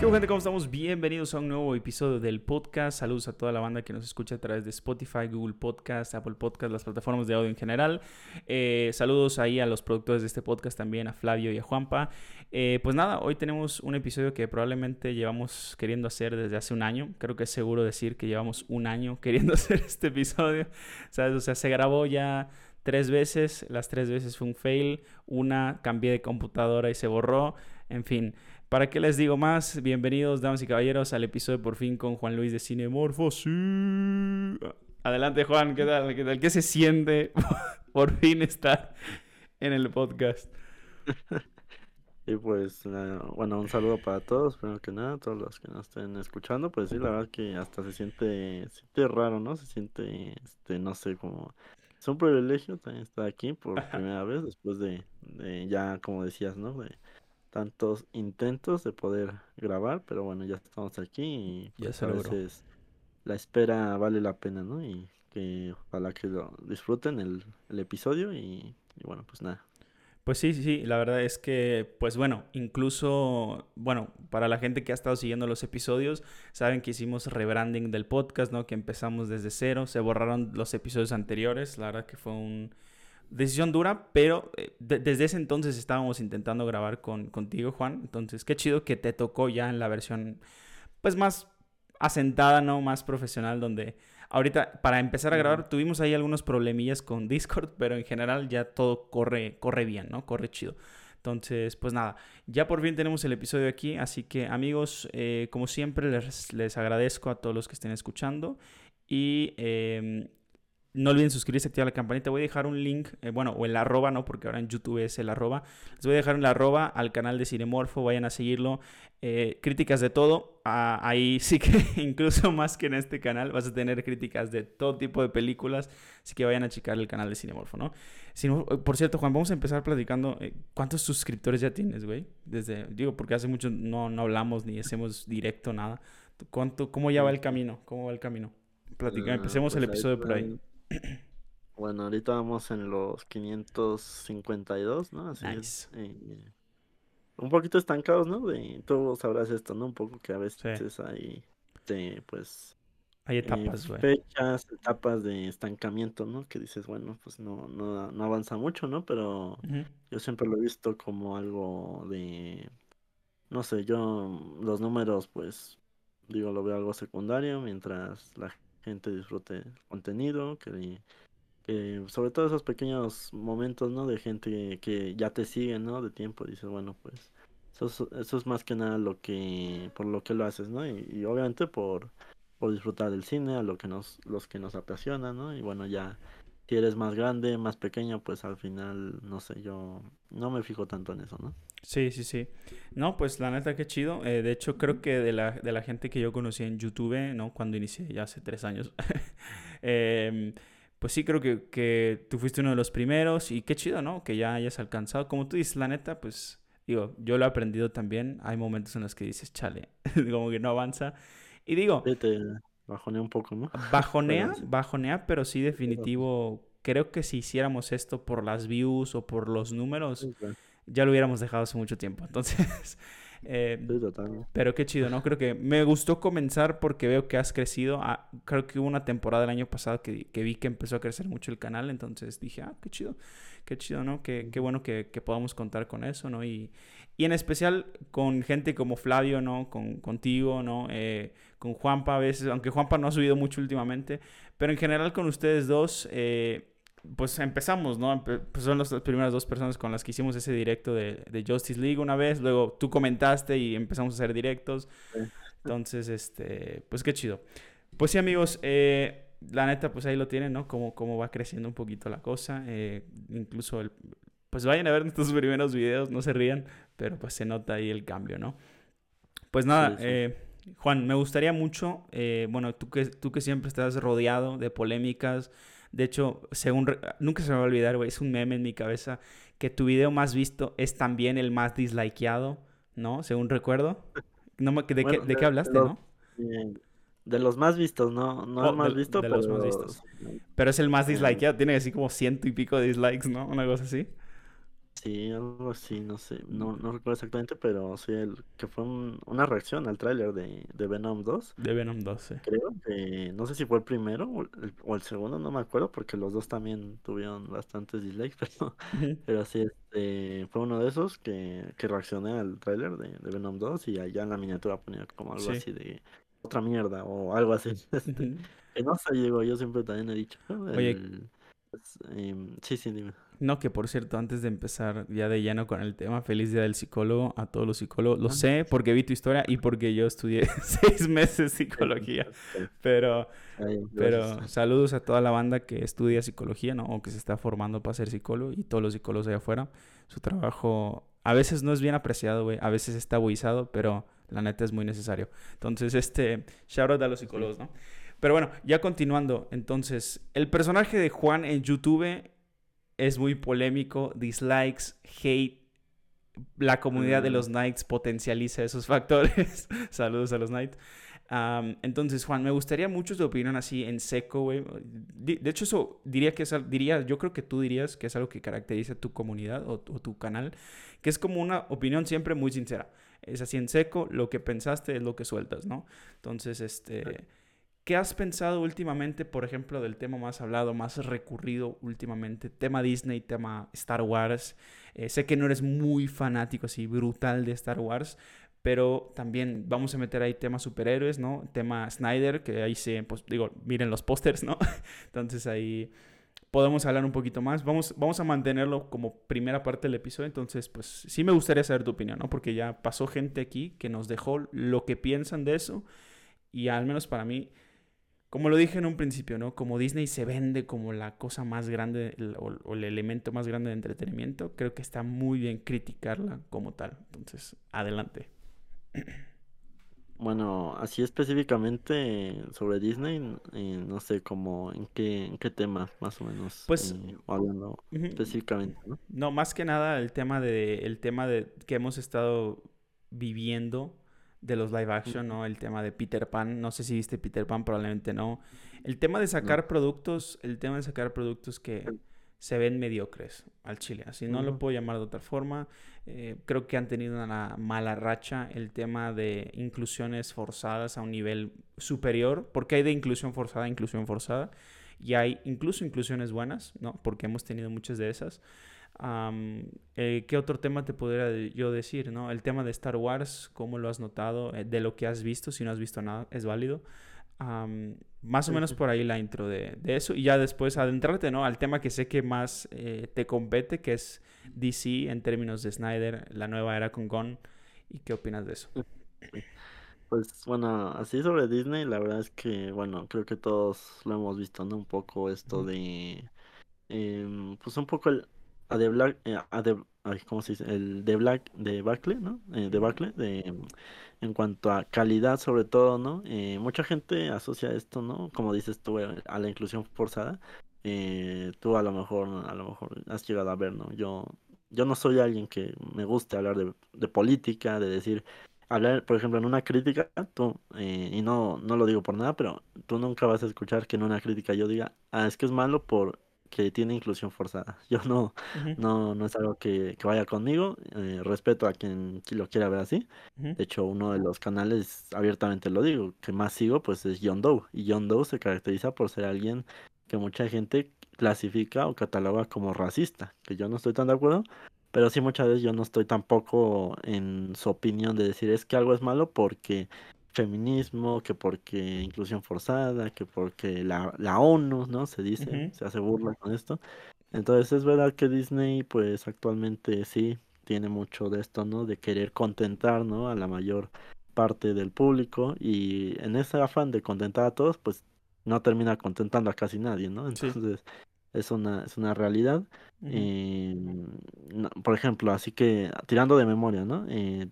¿Qué gente? ¿Cómo estamos? Bienvenidos a un nuevo episodio del podcast. Saludos a toda la banda que nos escucha a través de Spotify, Google Podcast, Apple Podcast, las plataformas de audio en general. Eh, saludos ahí a los productores de este podcast también, a Flavio y a Juanpa. Eh, pues nada, hoy tenemos un episodio que probablemente llevamos queriendo hacer desde hace un año. Creo que es seguro decir que llevamos un año queriendo hacer este episodio. ¿Sabes? O sea, se grabó ya tres veces, las tres veces fue un fail, una cambié de computadora y se borró, en fin, ¿Para qué les digo más? Bienvenidos, damas y caballeros, al episodio por fin con Juan Luis de Cinemorfo. Sí. Adelante, Juan, ¿qué tal? ¿Qué tal? ¿Qué se siente por fin estar en el podcast? Y pues, bueno, un saludo para todos, primero que nada, todos los que nos estén escuchando. Pues sí, la verdad que hasta se siente, se siente raro, ¿no? Se siente, este, no sé, como... Es un privilegio también estar aquí por primera vez, después de, de ya, como decías, ¿no? De, tantos intentos de poder grabar, pero bueno, ya estamos aquí y pues, a veces la espera vale la pena, ¿no? Y que ojalá que lo disfruten el, episodio y, bueno, pues nada. Pues sí, sí, sí, la verdad es que, pues bueno, incluso, bueno, para la gente que ha estado siguiendo los episodios, saben que hicimos rebranding del podcast, ¿no? Que empezamos desde cero, se borraron los episodios anteriores, la verdad que fue un, decisión dura, pero eh, desde ese entonces estábamos intentando grabar con, contigo, Juan. Entonces, qué chido que te tocó ya en la versión, pues más asentada, ¿no? Más profesional, donde ahorita para empezar a grabar tuvimos ahí algunos problemillas con Discord, pero en general ya todo corre, corre bien, ¿no? Corre chido. Entonces, pues nada, ya por fin tenemos el episodio aquí, así que amigos, eh, como siempre les, les, agradezco a todos los que estén escuchando y em, no olviden suscribirse, activar la campanita. Voy a dejar un link, eh, bueno, o el arroba, ¿no? Porque ahora en YouTube es el arroba. Les voy a dejar el arroba al canal de Cinemorfo, vayan a seguirlo. Eh, críticas de todo. Ah, ahí sí que, incluso más que en este canal, vas a tener críticas de todo tipo de películas. Así que vayan a checar el canal de Cinemorfo, ¿no? Eh, por cierto, Juan, vamos a empezar platicando. ¿Cuántos suscriptores ya tienes, güey? Desde, digo, porque hace mucho no, no hablamos ni hacemos directo, nada. ¿Cuánto, ¿Cómo ya va el camino? ¿Cómo va el camino? Platica, empecemos el pues episodio por ahí. Bueno, ahorita vamos en los 552, ¿no? Así es. Eh, un poquito estancados, ¿no? De, tú sabrás esto, ¿no? Un poco que a veces hay, de, pues... Hay eh, etapas, güey. fechas, etapas de estancamiento, ¿no? Que dices, bueno, pues no, no, no avanza mucho, ¿no? Pero yo siempre lo he visto como algo de... No sé, yo los números, pues, digo, lo veo algo secundario, mientras la gente disfrute contenido, que, sobre todo esos pequeños momentos, ¿no? De gente que ya te sigue, ¿no? De tiempo, dices, bueno, pues eso es, eso es más que nada lo que, por lo que lo haces, ¿no? Y, obviamente por, por disfrutar del cine, a lo que nos, los que nos apasiona, ¿no? Y bueno, ya si eres más grande, más pequeño, pues al final, no sé, yo no me fijo tanto en eso, ¿no? Sí, sí, sí. No, pues la neta, qué chido. Eh, de hecho, creo que de la, de la gente que yo conocí en YouTube, ¿no? Cuando inicié, ya hace tres años. Em, pues sí, creo que, que, tú fuiste uno de los primeros y qué chido, ¿no? Que ya hayas alcanzado. Como tú dices, la neta, pues digo, yo lo he aprendido también. Hay momentos en los que dices, chale, como que no avanza. Y digo... Bajonea un poco, ¿no? Bajonea, bajonea, pero sí definitivo. Creo que si hiciéramos esto por las views o por los números, ya lo hubiéramos dejado hace mucho tiempo. Entonces, eh, pero qué chido, ¿no? Creo que me gustó comenzar porque veo que has crecido. Ah, creo que hubo una temporada el año pasado que, que, vi que empezó a crecer mucho el canal, entonces dije, ah, qué chido, qué chido, ¿no? Qué, qué bueno que, que, podamos contar con eso, ¿no? Y, y en especial con gente como Flavio, ¿no? Con, contigo, ¿no? Eh, con Juanpa a veces, aunque Juanpa no ha subido mucho últimamente, pero en general con ustedes dos, eh, pues empezamos, ¿no? Pues son las primeras dos personas con las que hicimos ese directo de, de, Justice League una vez, luego tú comentaste y empezamos a hacer directos. Entonces, este, pues qué chido. Pues sí, amigos, eh, la neta, pues ahí lo tienen, ¿no? Cómo, cómo va creciendo un poquito la cosa. incluso el, pues vayan a ver estos primeros videos, no se rían, pero pues se nota ahí el cambio, ¿no? Pues nada, Eh, Juan, me gustaría mucho, eh, bueno, tú que, tú que siempre estás rodeado de polémicas, de hecho, según, nunca se me va a olvidar, güey, es un meme en mi cabeza, que tu video más visto es también el más dislikeado, ¿no? Según recuerdo. No, ¿de, qué, ¿De qué hablaste, no? De los más vistos, no, no oh, el más visto, de pero... los más vistos. Pero es el más dislikeado, tiene así como ciento y pico de dislikes, ¿no? Una cosa así. Sí, algo así, no sé, no, no recuerdo exactamente, pero sí, el, que fue una reacción al tráiler de, de Venom 2. De Venom 2, sí. Creo que, no sé si fue el primero o el, segundo, no me acuerdo, porque los dos también tuvieron bastantes dislikes, pero, pero sí, este, fue uno de esos que, que reaccioné al tráiler de, de, Venom 2 y allá en la miniatura ponía como algo así de otra mierda o algo así. Este, que no sé, llegó, yo siempre también he dicho. Oye, em, sí, sí, dime. No, que por cierto, antes de empezar ya de lleno con el tema, feliz día del psicólogo a todos los psicólogos. Lo ah, sé porque vi tu historia y porque yo estudié seis meses psicología. Pero, pero saludos a toda la banda que estudia psicología, ¿no? O que se está formando para ser psicólogo y todos los psicólogos allá afuera. Su trabajo a veces no es bien apreciado, güey. A veces está buizado, pero la neta es muy necesario. Entonces, este, shout out a los psicólogos, ¿no? Pero bueno, ya continuando. Entonces, el personaje de Juan en YouTube es muy polémico, dislikes, hate. La comunidad de mm. los Knights potencializa esos factores. Saludos a los Knights. entonces, Juan, me gustaría mucho tu opinión así en seco, güey. De hecho, eso diría que es, diría, yo creo que tú dirías que es algo que caracteriza tu comunidad o, tu canal, que es como una opinión siempre muy sincera. Es así en seco, lo que pensaste es lo que sueltas, ¿no? Entonces, este... ¿Qué has pensado últimamente, por ejemplo, del tema más hablado, más recurrido últimamente? Tema Disney, tema Star Wars. Eh, sé que no eres muy fanático así brutal de Star Wars, pero también vamos a meter ahí temas superhéroes, ¿no? Tema Snyder, que ahí se, pues digo, miren los pósters, ¿no? Entonces ahí podemos hablar un poquito más. Vamos, vamos a mantenerlo como primera parte del episodio, entonces pues sí me gustaría saber tu opinión, ¿no? Porque ya pasó gente aquí que nos dejó lo que piensan de eso y al menos para mí como lo dije en un principio, ¿no? Como Disney se vende como la cosa más grande o, el elemento más grande de entretenimiento, creo que está muy bien criticarla como tal. Entonces, adelante. Bueno, así específicamente sobre Disney, eh, no sé cómo, en qué, en qué tema más o menos. Pues eh, hablando específicamente, ¿no? No, más que nada el tema de, el tema de que hemos estado viviendo de los live action, ¿no? El tema de Peter Pan, no sé si viste Peter Pan, probablemente no. El tema de sacar productos, el tema de sacar productos que se ven mediocres al chile, así no lo puedo llamar de otra forma. Eh, creo que han tenido una mala racha el tema de inclusiones forzadas a un nivel superior, porque hay de inclusión forzada a inclusión forzada, y hay incluso inclusiones buenas, ¿no? Porque hemos tenido muchas de esas. Eh, ¿Qué otro tema te podría yo decir? ¿no? El tema de Star Wars, ¿cómo lo has notado? Eh, de lo que has visto, si no has visto nada, es válido. más o menos por ahí la intro de, eso. Y ya después adentrarte ¿no? al tema que sé que más eh, te compete, que es DC en términos de Snyder, la nueva era con Gon. ¿Y qué opinas de eso? Pues bueno, así sobre Disney, la verdad es que, bueno, creo que todos lo hemos visto, ¿no? Un poco esto de... Em, pues un poco el, a The Black, eh, a The, ¿cómo se dice? El de Black, de Bacle, ¿no? Eh, de Bacle, de, en cuanto a calidad sobre todo, ¿no? Eh, mucha gente asocia esto, ¿no? Como dices tú, eh, a la inclusión forzada. tú a lo mejor, a lo mejor has llegado a ver, ¿no? Yo, yo no soy alguien que me guste hablar de, de política, de decir, hablar, por ejemplo, en una crítica, tú, y no, no lo digo por nada, pero tú nunca vas a escuchar que en una crítica yo diga, ah, es que es malo por que tiene inclusión forzada. Yo no, no, no es algo que, vaya conmigo. Eh, respeto a quien lo quiera ver así. De hecho, uno de los canales, abiertamente lo digo, que más sigo, pues es John Doe. Y John Doe se caracteriza por ser alguien que mucha gente clasifica o cataloga como racista, que yo no estoy tan de acuerdo, pero sí muchas veces yo no estoy tampoco en su opinión de decir es que algo es malo porque feminismo, que porque inclusión forzada, que porque la, la ONU, ¿no? Se dice, se hace burla con esto. Entonces es verdad que Disney pues actualmente sí tiene mucho de esto, ¿no? De querer contentar, ¿no? A la mayor parte del público y en ese afán de contentar a todos pues no termina contentando a casi nadie, ¿no? Entonces es una, es una realidad. Em, por ejemplo, así que tirando de memoria, ¿no? Eh,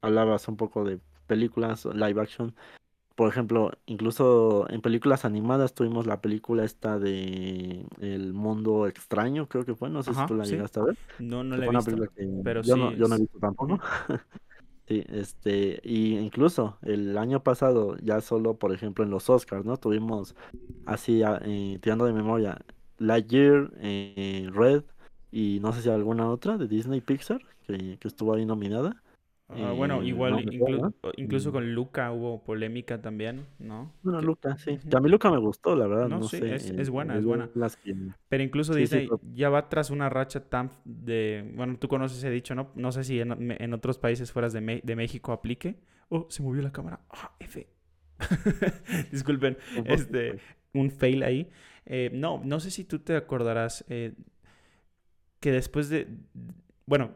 hablabas un poco de películas live action. Por ejemplo, incluso en películas animadas tuvimos la película esta de El Mundo Extraño, creo que fue, no sé si tú la llegaste a ver. No, no la he visto, pero yo sí no, yo no he visto tampoco. sí, este, y incluso el año pasado, ya solo, por ejemplo, en los Oscars, ¿no? Tuvimos así, eh, tirando de memoria, Lightyear, eh, Red, y no sé si alguna otra de Disney Pixar que, que estuvo ahí nominada. Ah, bueno, eh, igual, incluso con Luca hubo polémica también, ¿no? Bueno, Luca, sí. A mí Luca me gustó, la verdad. No, sí, es, es, buena, es buena. Pero incluso Disney ya va tras una racha tan de... Bueno, tú conoces ese dicho, ¿no? No sé si en, otros países fuera de, de, México aplique. Oh, se movió la cámara. Ah, F. Disculpen, este, un fail ahí. Eh, no, no sé si tú te acordarás eh, que después de bueno,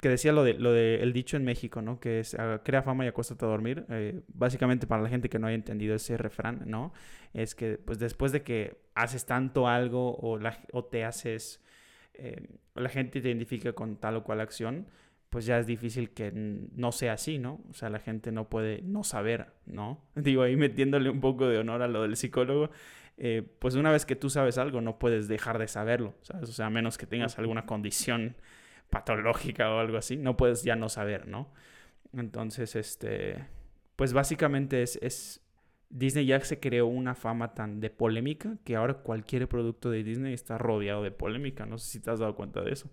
que decía lo de lo de el dicho en México, ¿no? Que es ah, crea fama y acuéstate a dormir. Eh, básicamente para la gente que no haya entendido ese refrán, ¿no? Es que pues después de que haces tanto algo o, la, o te haces, eh, la gente te identifica con tal o cual acción, pues ya es difícil que no sea así, ¿no? O sea, la gente no puede no saber, ¿no? Digo, ahí metiéndole un poco de honor a lo del psicólogo, eh, pues una vez que tú sabes algo, no puedes dejar de saberlo, ¿sabes? O sea, a menos que tengas alguna condición patológica o algo así, no puedes ya no saber, ¿no? Entonces, este, pues básicamente es, es, Disney ya se creó una fama tan de polémica que ahora cualquier producto de Disney está rodeado de polémica. No sé si te has dado cuenta de eso.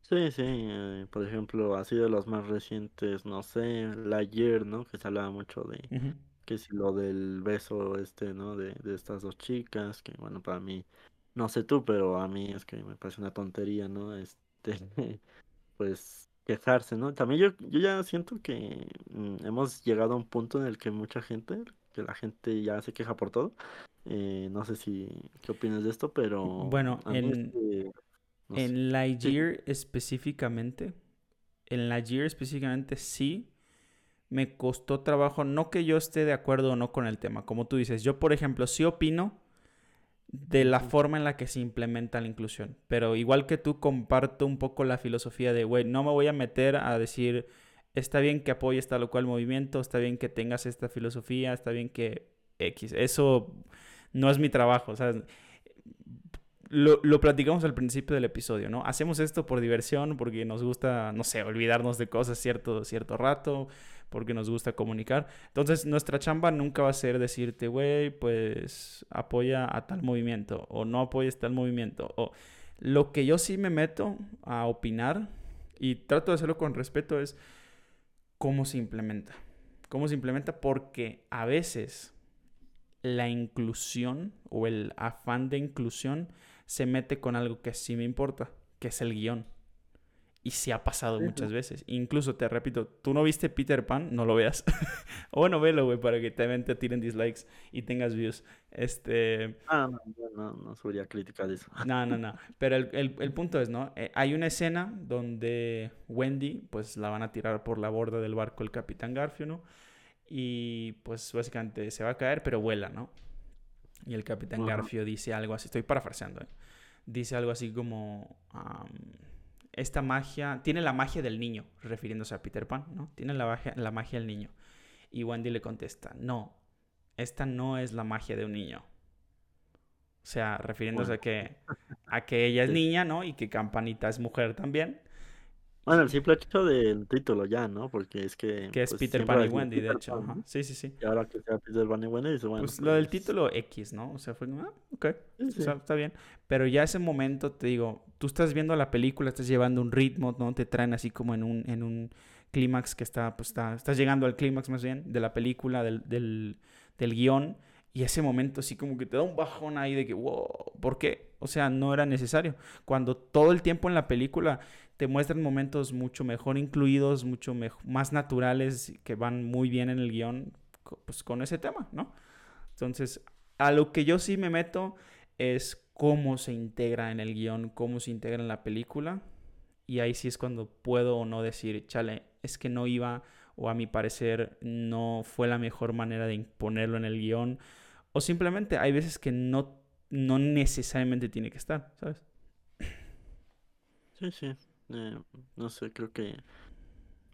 Sí, sí, eh, por ejemplo, así de los más recientes, no sé, la ayer, ¿no? Que se hablaba mucho de que si lo del beso este, ¿no? De, de estas dos chicas, que bueno, para mí no sé tú, pero a mí es que me parece una tontería, ¿no? Este, pues quejarse, ¿no? También yo, yo ya siento que mm, hemos llegado a un punto en el que mucha gente, que la gente ya se queja por todo. Eh, no sé si, ¿qué opinas de esto? Pero... Bueno, en, en Lightyear específicamente, en Lightyear específicamente sí me costó trabajo, no que yo esté de acuerdo o no con el tema, como tú dices, yo por ejemplo sí opino de la forma en la que se implementa la inclusión. Pero igual que tú, comparto un poco la filosofía de, güey, no me voy a meter a decir, está bien que apoyes tal o cual movimiento, está bien que tengas esta filosofía, está bien que X. Eso no es mi trabajo, ¿sabes? Lo, lo, platicamos al principio del episodio, ¿no? Hacemos esto por diversión, porque nos gusta, no sé, olvidarnos de cosas cierto, cierto rato, porque nos gusta comunicar. Entonces, nuestra chamba nunca va a ser decirte, güey, pues apoya a tal movimiento o no apoyes tal movimiento. O lo que yo sí me meto a opinar y trato de hacerlo con respeto es cómo se implementa. Cómo se implementa porque a veces la inclusión o el afán de inclusión se mete con algo que sí me importa, que es el guion. Y se ha pasado muchas veces. Incluso te repito, tú no viste Peter Pan, no lo veas. o bueno, velo, güey, para que también te tiren dislikes y tengas views. Este. Ah, no, no, no subía crítica de eso. no, no, no. Pero el, punto es, ¿no? Eh, hay una escena donde Wendy, pues la van a tirar por la borda del barco el Capitán Garfio, ¿no? Y pues básicamente se va a caer, pero vuela, ¿no? Y el Capitán Garfio dice algo así, estoy parafraseando, ¿eh? Dice algo así como esta magia, tiene la magia del niño, refiriéndose a Peter Pan, ¿no? Tiene la magia, la magia del niño. Y Wendy le contesta, no, esta no es la magia de un niño. O sea, refiriéndose a, que, a que ella es niña, ¿no? Y que Campanita es mujer también. Bueno, el simple hecho del título ya, ¿no? Porque es que... Que es pues, Peter Pan y Wendy, de hecho. Sí, sí, sí. Y ahora que sea Peter Pan y Wendy, dice, bueno... Pues, lo del pues título X, ¿no? O sea, fue como, ah, ok, o sea, está bien. Pero ya ese momento, te digo, tú estás viendo la película, estás llevando un ritmo, ¿no? Te traen así como en un, en un clímax que está, pues está... Estás llegando al clímax más bien de la película, del, del, del guion. Y ese momento así como que te da un bajón ahí de que, wow, ¿por qué? O sea, no era necesario. Cuando todo el tiempo en la película te muestran momentos mucho mejor incluidos, mucho más naturales, que van muy bien en el guion, pues con ese tema, ¿no? Entonces, a lo que yo sí me meto es cómo se integra en el guion, cómo se integra en la película. Y ahí sí es cuando puedo o no decir, chale, es que no iba, o a mi parecer no fue la mejor manera de imponerlo en el guion. O simplemente hay veces que no, no necesariamente tiene que estar, ¿sabes? Sí, sí. Eh, no sé, creo que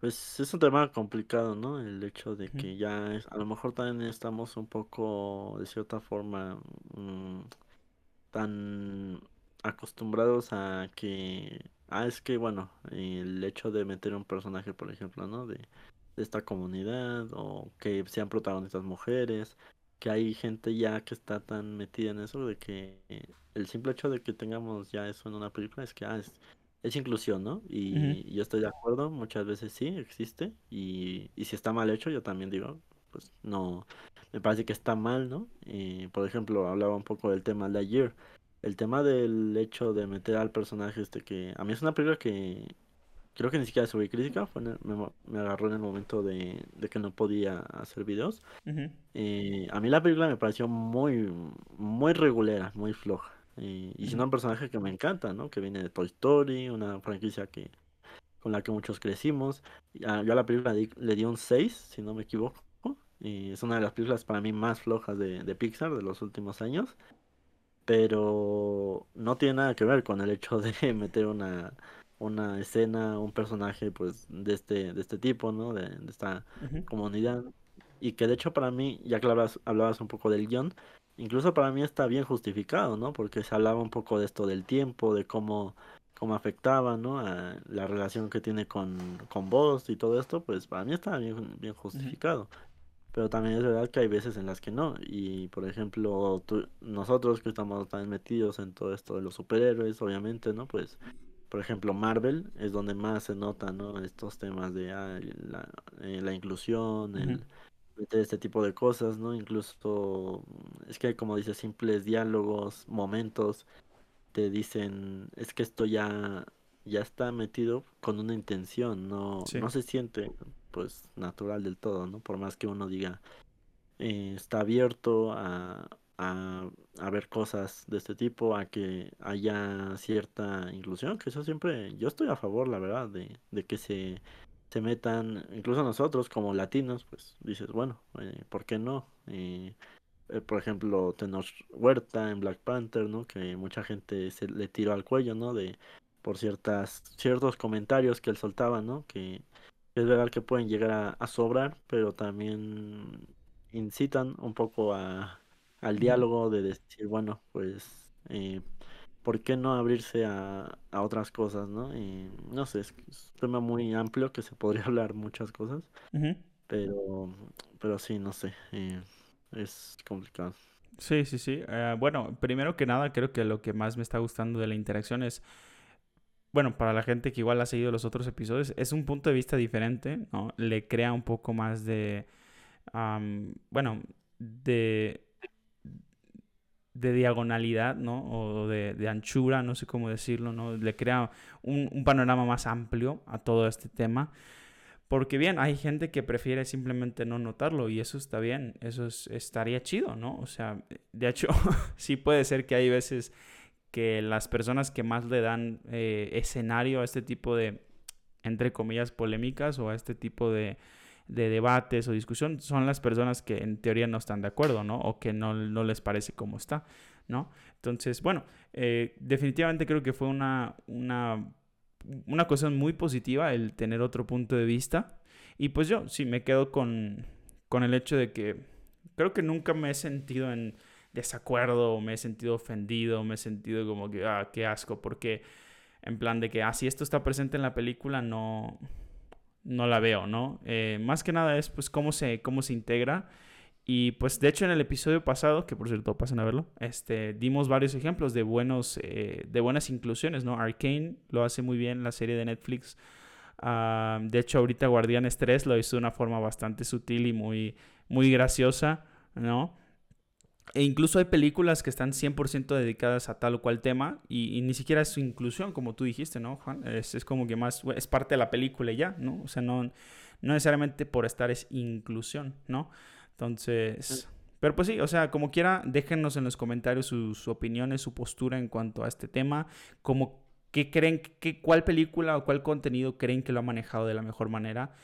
pues es un tema complicado, ¿no? El hecho de que ya a lo mejor también estamos un poco, de cierta forma, mm, tan acostumbrados a que, ah, es que bueno, el hecho de meter un personaje, por ejemplo, ¿no? De, de esta comunidad o que sean protagonistas mujeres, que hay gente ya que está tan metida en eso de que el simple hecho de que tengamos ya eso en una película es que ah, es, inclusión, ¿no? Y yo estoy de acuerdo, muchas veces sí existe y, y si está mal hecho yo también digo, pues no, me parece que está mal, ¿no? Eh, por ejemplo, hablaba un poco del tema de ayer. El tema del hecho de meter al personaje este que... A mí es una película que creo que ni siquiera subí crítica, fue me, agarró en el momento de, que no podía hacer videos. Eh, a mí la película me pareció muy, muy regulera, muy floja. Eh, y siendo un personaje que me encanta, ¿no? Que viene de Toy Story, una franquicia que con la que muchos crecimos. Yo a la película le di un 6, si no me equivoco. Y es una de las películas para mí más flojas de, de Pixar de los últimos años. Pero no tiene nada que ver con el hecho de meter una, una escena, un personaje pues de este, de este tipo, ¿no? De, esta comunidad. Y que de hecho para mí, ya que hablabas, hablabas un poco del guion, incluso para mí está bien justificado, ¿no? Porque se hablaba un poco de esto del tiempo, de cómo, cómo afectaba, ¿no? A la relación que tiene con, con vos y todo esto, pues para mí está bien, bien justificado. Pero también es verdad que hay veces en las que no. Y por ejemplo, nosotros que estamos tan metidos en todo esto de los superhéroes, obviamente, ¿no? Pues por ejemplo, Marvel es donde más se nota, ¿no? Estos temas de ah, la, eh, la, inclusión, el meter este tipo de cosas, ¿no? Incluso, es que como dice, simples diálogos, momentos, te dicen, es que esto ya, ya está metido con una intención, no, no se siente, pues, natural del todo, ¿no? Por más que uno diga, eh, está abierto a, a, a, ver cosas de este tipo, a que haya cierta inclusión, que eso siempre, yo estoy a favor, la verdad, de, de que se, se metan, incluso nosotros como latinos, pues dices, bueno, eh, ¿por qué no? Eh, eh, por ejemplo, Tenor Huerta en Black Panther, ¿no? Que mucha gente se le tiró al cuello, ¿no? De por ciertas ciertos comentarios que él soltaba, ¿no? Que es verdad que pueden llegar a, a sobrar, pero también incitan un poco a, al diálogo de decir, bueno, pues, eh, ¿por qué no abrirse a, a otras cosas, no? no sé, es, un tema muy amplio que se podría hablar muchas cosas, pero, pero sí, no sé, eh, es complicado. Sí, sí, sí. Eh, bueno, primero que nada, creo que lo que más me está gustando de la interacción es, bueno, para la gente que igual ha seguido los otros episodios, es un punto de vista diferente, ¿no? Le crea un poco más de, bueno, de de diagonalidad, ¿no? O de, anchura, no sé cómo decirlo, ¿no? Le crea un, panorama más amplio a todo este tema. Porque bien, hay gente que prefiere simplemente no notarlo y eso está bien, eso estaría chido, ¿no? O sea, de hecho, sí puede ser que hay veces que las personas que más le dan eh, escenario a este tipo de, entre comillas, polémicas o a este tipo de, de debates o discusión son las personas que en teoría no están de acuerdo, ¿no? O que no, les parece como está, ¿no? Entonces, bueno, eh, definitivamente creo que fue una, una, una cuestión muy positiva el tener otro punto de vista. Y pues yo sí me quedo con, con el hecho de que creo que nunca me he sentido en desacuerdo, me he sentido ofendido, me he sentido como que, ah, qué asco, porque en plan de que, ah, si esto está presente en la película, no, no la veo, ¿no? Eh, más que nada es pues cómo se, cómo se integra. Y pues de hecho en el episodio pasado, que por cierto pasen a verlo, este, dimos varios ejemplos de, buenos, eh, de buenas inclusiones, ¿no? Arcane lo hace muy bien, la serie de Netflix. Ah, de hecho ahorita Guardianes 3 lo hizo de una forma bastante sutil y muy, muy graciosa, ¿no? E incluso hay películas que están 100% dedicadas a tal o cual tema y, ni siquiera es su inclusión, como tú dijiste, ¿no, Juan? Es, es, como que más, es parte de la película ya, ¿no? O sea, no, no necesariamente por estar es inclusión, ¿no? Entonces, pero pues sí, o sea, como quiera, déjenos en los comentarios sus, opiniones, su postura en cuanto a este tema, como qué creen, qué, cuál película o cuál contenido creen que lo ha manejado de la mejor manera.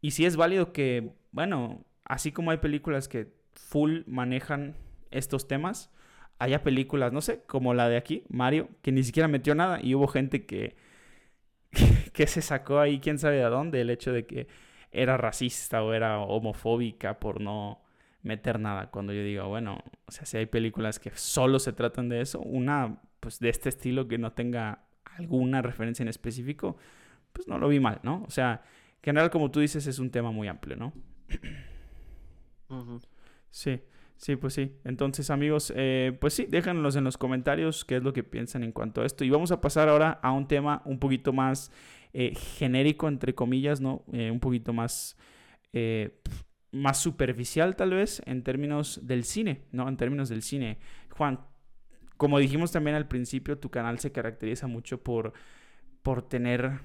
Y si es válido que, bueno, así como hay películas que full manejan estos temas, haya películas, no sé, como la de aquí, Mario, que ni siquiera metió nada y hubo gente que, que se sacó ahí, quién sabe de dónde, el hecho de que era racista o era homofóbica por no meter nada. Cuando yo digo, bueno, o sea, si hay películas que solo se tratan de eso, una pues de este estilo que no tenga alguna referencia en específico, pues no lo vi mal, ¿no? O sea, en general, como tú dices, es un tema muy amplio, ¿no? Sí. Sí, pues sí. Entonces, amigos, eh, pues sí, déjanos en los comentarios qué es lo que piensan en cuanto a esto. Y vamos a pasar ahora a un tema un poquito más eh, genérico, entre comillas, ¿no? Eh, un poquito más, más superficial, tal vez, en términos del cine, ¿no? En términos del cine. Juan, como dijimos también al principio, tu canal se caracteriza mucho por, por tener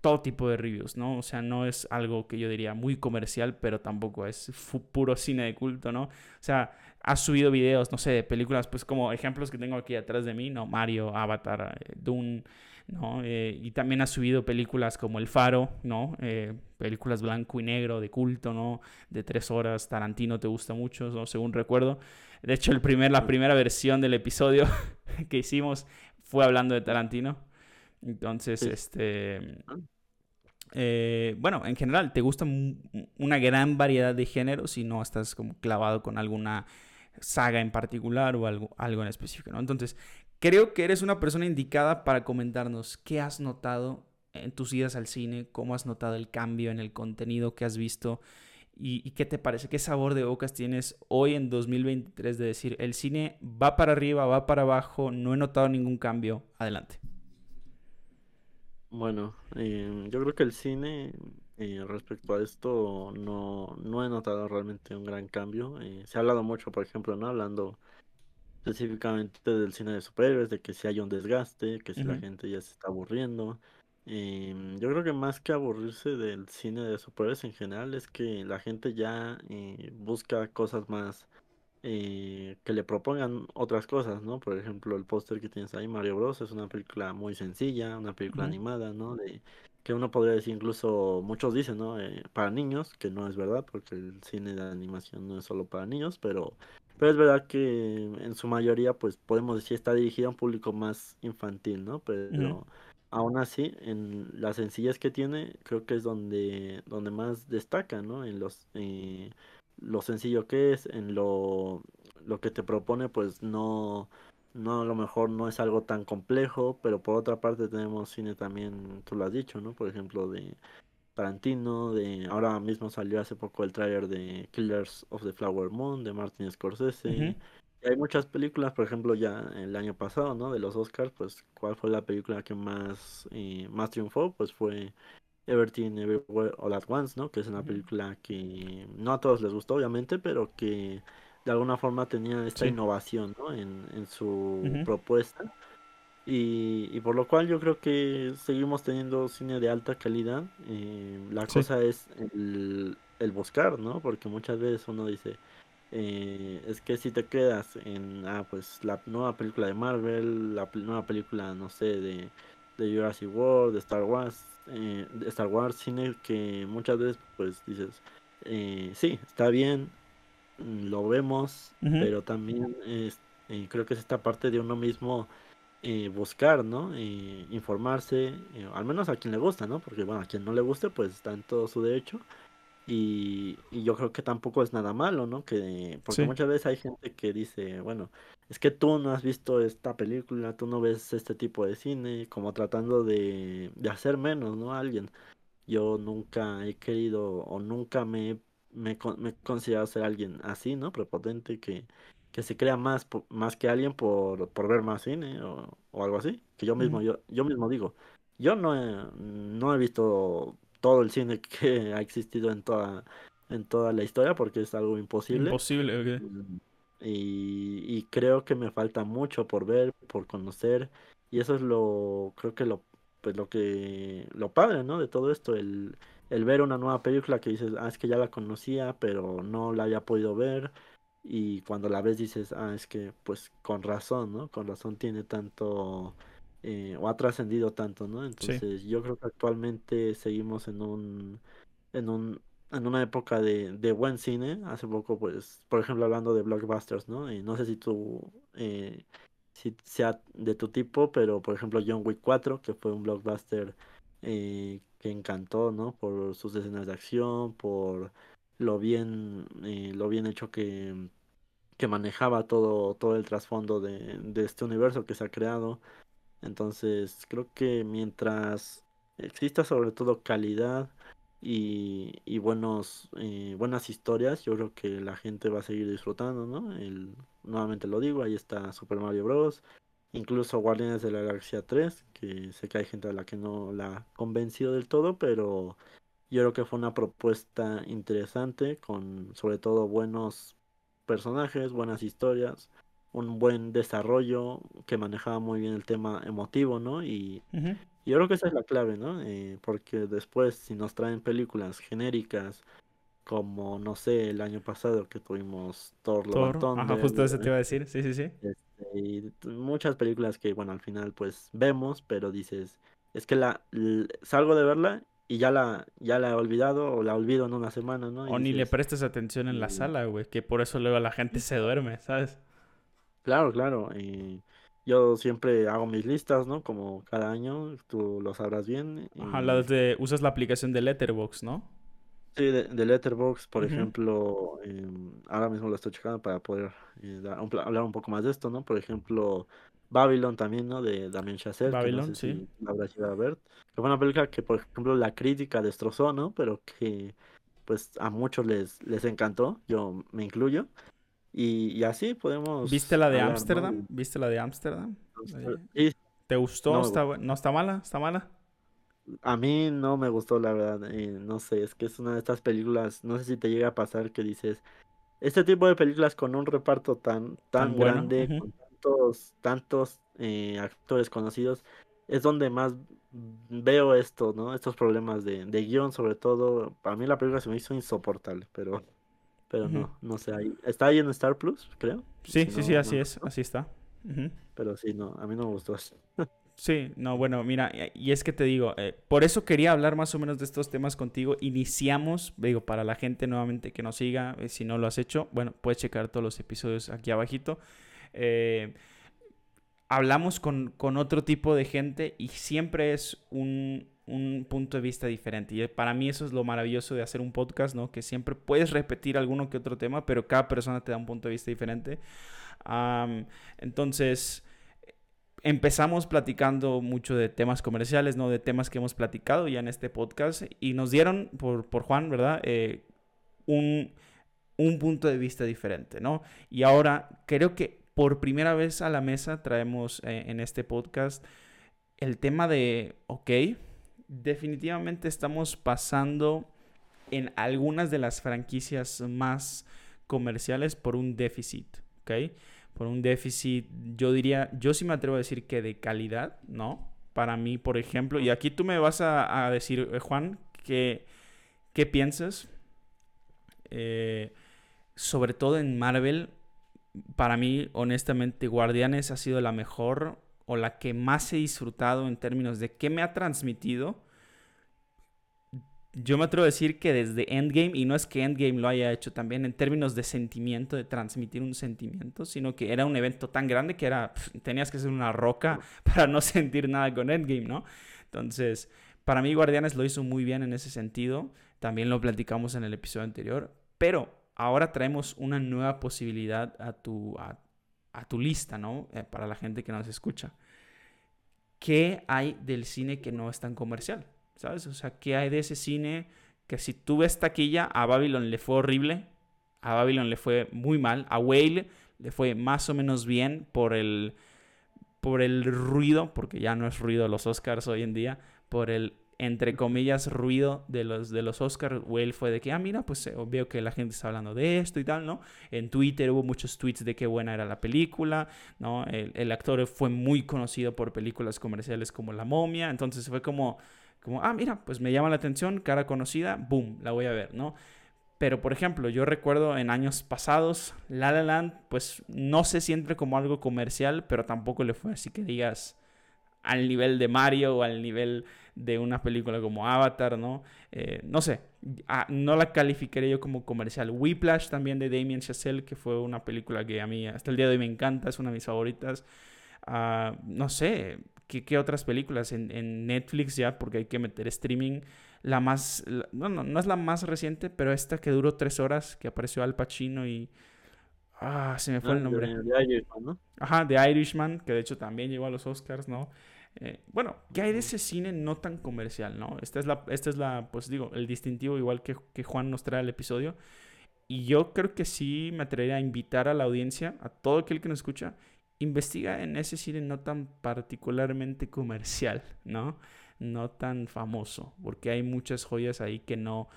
todo tipo de reviews, ¿no? O sea, no es algo que yo diría muy comercial, pero tampoco es puro cine de culto, ¿no? O sea, has subido videos, no sé, de películas, pues como ejemplos que tengo aquí atrás de mí, ¿no? Mario, Avatar, eh, Dune, ¿no? Eh, y también has subido películas como El Faro, ¿no? Eh, películas blanco y negro, de culto, ¿no? De tres horas, Tarantino te gusta mucho, ¿no? Según recuerdo. De hecho, el primer, la primera versión del episodio que hicimos fue hablando de Tarantino. Entonces, este... Ah. Eh, bueno, en general, ¿te gusta una gran variedad de géneros y no estás como clavado con alguna saga en particular o algo, algo en específico, ¿no? Entonces, creo que eres una persona indicada para comentarnos qué has notado en tus idas al cine, cómo has notado el cambio en el contenido que has visto y, y, qué te parece, qué sabor de bocas tienes hoy en 2023 de decir, el cine va para arriba, va para abajo, no he notado ningún cambio, adelante. Bueno, eh, yo creo que el cine eh, respecto a esto no, no he notado realmente un gran cambio. Eh, se ha hablado mucho, por ejemplo, no hablando específicamente del cine de superhéroes, de que si hay un desgaste, que si la gente ya se está aburriendo. Em, yo creo que más que aburrirse del cine de superhéroes en general es que la gente ya busca cosas más eh, que le propongan otras cosas, ¿no? Por ejemplo, el póster que tienes ahí, Mario Bros. es una película muy sencilla, una película animada, ¿no? De, que uno podría decir incluso, muchos dicen, ¿no? Eh, para niños, que no es verdad, porque el cine de animación no es solo para niños, pero, pero es verdad que en su mayoría, pues podemos decir, está dirigida a un público más infantil, ¿no? Pero aún así, en las sencillas que tiene, creo que es donde, donde más destaca, ¿no? En los... Eh, lo sencillo que es, en lo, lo que te propone, pues no, no a lo mejor no es algo tan complejo, pero por otra parte tenemos cine también, tú lo has dicho, ¿no? Por ejemplo, de Tarantino, de ahora mismo salió hace poco el tráiler de Killers of the Flower Moon de Martin Scorsese. y hay muchas películas, por ejemplo, ya el año pasado, ¿no? De los Oscars, pues, ¿cuál fue la película que más, eh, más triunfó? Pues fue Everything Everywhere All At Once, ¿no? Que es una película que no a todos les gustó, obviamente, pero que de alguna forma tenía esta innovación, ¿no? En, en su propuesta. Y, por lo cual yo creo que seguimos teniendo cine de alta calidad. Eh, la cosa es el, el, buscar, ¿no? Porque muchas veces uno dice, eh, es que si te quedas en, ah, pues la nueva película de Marvel, la nueva película, no sé, de, de Jurassic World, de Star Wars, eh, Star Wars, cine que muchas veces pues dices, eh, sí, está bien, lo vemos, pero también es, eh, creo que es esta parte de uno mismo eh, buscar, ¿no? informarse, al menos a quien le gusta, ¿no? Porque bueno, a quien no le guste pues está en todo su derecho. Y, y yo creo que tampoco es nada malo, ¿no? Que, porque muchas veces hay gente que dice, bueno, es que tú no has visto esta película, tú no ves este tipo de cine, como tratando de, de hacer menos, ¿no? A alguien. Yo nunca he querido o nunca me, me, me he considerado ser alguien así, ¿no? Prepotente, que, que se crea más, más que alguien por, por ver más cine o, o algo así. Que yo mismo, yo, yo mismo digo, yo no he, no he visto todo el cine que ha existido en toda, en toda la historia porque es algo imposible. Imposible, ok. Mm, y, creo que me falta mucho por ver, por conocer. Y eso es lo, creo que lo, pues lo que, lo padre, ¿no? De todo esto, el, el ver una nueva película que dices, ah, es que ya la conocía, pero no la había podido ver. Y cuando la ves dices, ah, es que, pues con razón, ¿no? Con razón tiene tanto, eh, o ha trascendido tanto, ¿no? Entonces yo creo que actualmente seguimos en un, en un en una época de, de, buen cine. Hace poco, pues, por ejemplo, hablando de blockbusters, ¿no? Y no sé si tú, eh, si sea de tu tipo, pero por ejemplo, John Wick 4, que fue un blockbuster eh, que encantó, ¿no? Por sus escenas de acción, por lo bien, eh, lo bien hecho que, que manejaba todo, todo el trasfondo de, de este universo que se ha creado. Entonces, creo que mientras exista sobre todo calidad, y, buenos, eh, buenas historias, yo creo que la gente va a seguir disfrutando, ¿no? El, nuevamente lo digo, ahí está Super Mario Bros. Incluso Guardianes de la Galaxia 3, que sé que hay gente a la que no la ha convencido del todo, pero yo creo que fue una propuesta interesante, con sobre todo buenos personajes, buenas historias, un buen desarrollo que manejaba muy bien el tema emotivo, ¿no? Y, yo creo que esa es la clave, ¿no? Eh, porque después, si nos traen películas genéricas, como, no sé, el año pasado que tuvimos Thor, Thor Ajá, justo eso te iba a decir, sí, sí, sí. Este, y muchas películas que, bueno, al final, pues, vemos, pero dices, es que la, salgo de verla y ya la, ya la he olvidado o la olvido en una semana, ¿no? o ni le prestes atención en la sala, güey, que por eso luego la gente se duerme, ¿sabes? Claro, claro. Y yo siempre hago mis listas, ¿no? Como cada año, tú lo sabrás bien. Ajá, la de, usas la aplicación de Letterbox, ¿no? Sí, de, de Letterbox, por ejemplo, em, ahora mismo lo estoy checando para poder eh, hablar un poco más de esto, ¿no? Por ejemplo, Babylon también, ¿no? De Damien Chazelle. Babylon, sí. la habrás ido a ver. Que fue una película que, por ejemplo, la crítica destrozó, ¿no? Pero que, pues, a muchos les, les encantó, yo me incluyo. Y, así podemos. ¿Viste la de Ámsterdam? ¿Viste la de Ámsterdam? ¿Te gustó? No, ¿Está, ¿No está mala? ¿Está mala? A mí no me gustó, la verdad. Eh, no sé, es que es una de estas películas. No sé si te llega a pasar que dices. Este tipo de películas con un reparto tan, tan, grande, con tantos, tantos eh, actores conocidos, es donde más veo esto, ¿no? Estos problemas de, de guion, sobre todo. Para mí la película se me hizo insoportable, pero pero no, no sé. Ahí, está ahí en Star Plus, creo. Sí, sí, sí, así es, así está. Pero sí, no, a mí no me gustó así. Sí, no, bueno, mira, y es que te digo, eh, por eso quería hablar más o menos de estos temas contigo. Iniciamos, digo, para la gente nuevamente que nos siga, eh, si no lo has hecho, bueno, puedes checar todos los episodios aquí abajito. Eh, hablamos con, con, otro tipo de gente y siempre es un, un punto de vista diferente. Y para mí eso es lo maravilloso de hacer un podcast, ¿no? Que siempre puedes repetir alguno que otro tema, pero cada persona te da un punto de vista diferente. entonces, empezamos platicando mucho de temas comerciales, ¿no? De temas que hemos platicado ya en este podcast. Y nos dieron, por, por Juan, ¿verdad? Eh, un, un punto de vista diferente, ¿no? Y ahora creo que por primera vez a la mesa traemos eh, en este podcast el tema de, ok, definitivamente estamos pasando en algunas de las franquicias más comerciales por un déficit, ¿ok? Por un déficit, yo diría, yo sí me atrevo a decir que de calidad, ¿no? Para mí, por ejemplo, y aquí tú me vas a, decir, eh, Juan, ¿qué, qué piensas? Eh, sobre todo en Marvel, para mí, honestamente, Guardianes ha sido la mejor o la que más he disfrutado en términos de qué me ha transmitido, yo me atrevo a decir que desde Endgame, y no es que Endgame lo haya hecho también en términos de sentimiento, de transmitir un sentimiento, sino que era un evento tan grande que era, tenías que ser una roca para no sentir nada con Endgame, ¿no? Entonces, para mí Guardianes lo hizo muy bien en ese sentido, también lo platicamos en el episodio anterior, pero ahora traemos una nueva posibilidad a tu, tu lista, ¿no? Eh, para la gente que nos escucha. ¿Qué hay del cine que no es tan comercial? ¿Sabes? O sea, ¿qué hay de ese cine que si tú ves taquilla, a Babylon le fue horrible, a Babylon le fue muy mal, a Whale le fue más o menos bien por el, por el ruido, porque ya no es ruido los Oscars hoy en día, por el entre comillas, ruido de los, de los Oscars, Whale fue de que, ah, mira, pues eh, veo que la gente está hablando de esto y tal, ¿no? En Twitter hubo muchos tweets de qué buena era la película, ¿no? El, actor fue muy conocido por películas comerciales como La Momia, entonces fue como, como, ah, mira, pues me llama la atención, cara conocida, boom, la voy a ver, ¿no? Pero, por ejemplo, yo recuerdo en años pasados, La La Land, pues no se siente como algo comercial, pero tampoco le fue así que digas al nivel de Mario o al nivel de una película como Avatar, ¿no? Eh, no sé, no la calificaría yo como comercial. Whiplash también de Damien Chazelle, que fue una película que a mí hasta el día de hoy me encanta, es una de mis favoritas. Ah, no sé, ¿qué, otras películas? En, Netflix ya, porque hay que meter streaming. La más, no, no, no es la más reciente, pero esta que duró tres horas, que apareció Al Pacino y... Ah, se me fue el ah, nombre. De, Irishman, ¿no? Ajá, de Irishman, que de hecho también llegó a los Oscars, ¿no? Eh, bueno, ¿qué hay de ese cine no tan comercial, no? Esta es la, esta es la pues digo, el distintivo igual que, que Juan nos trae al episodio. Y yo creo que sí me atrevería a invitar a la audiencia, a todo aquel que nos escucha, investiga en ese cine no tan particularmente comercial, ¿no? No tan famoso, porque hay muchas joyas ahí que no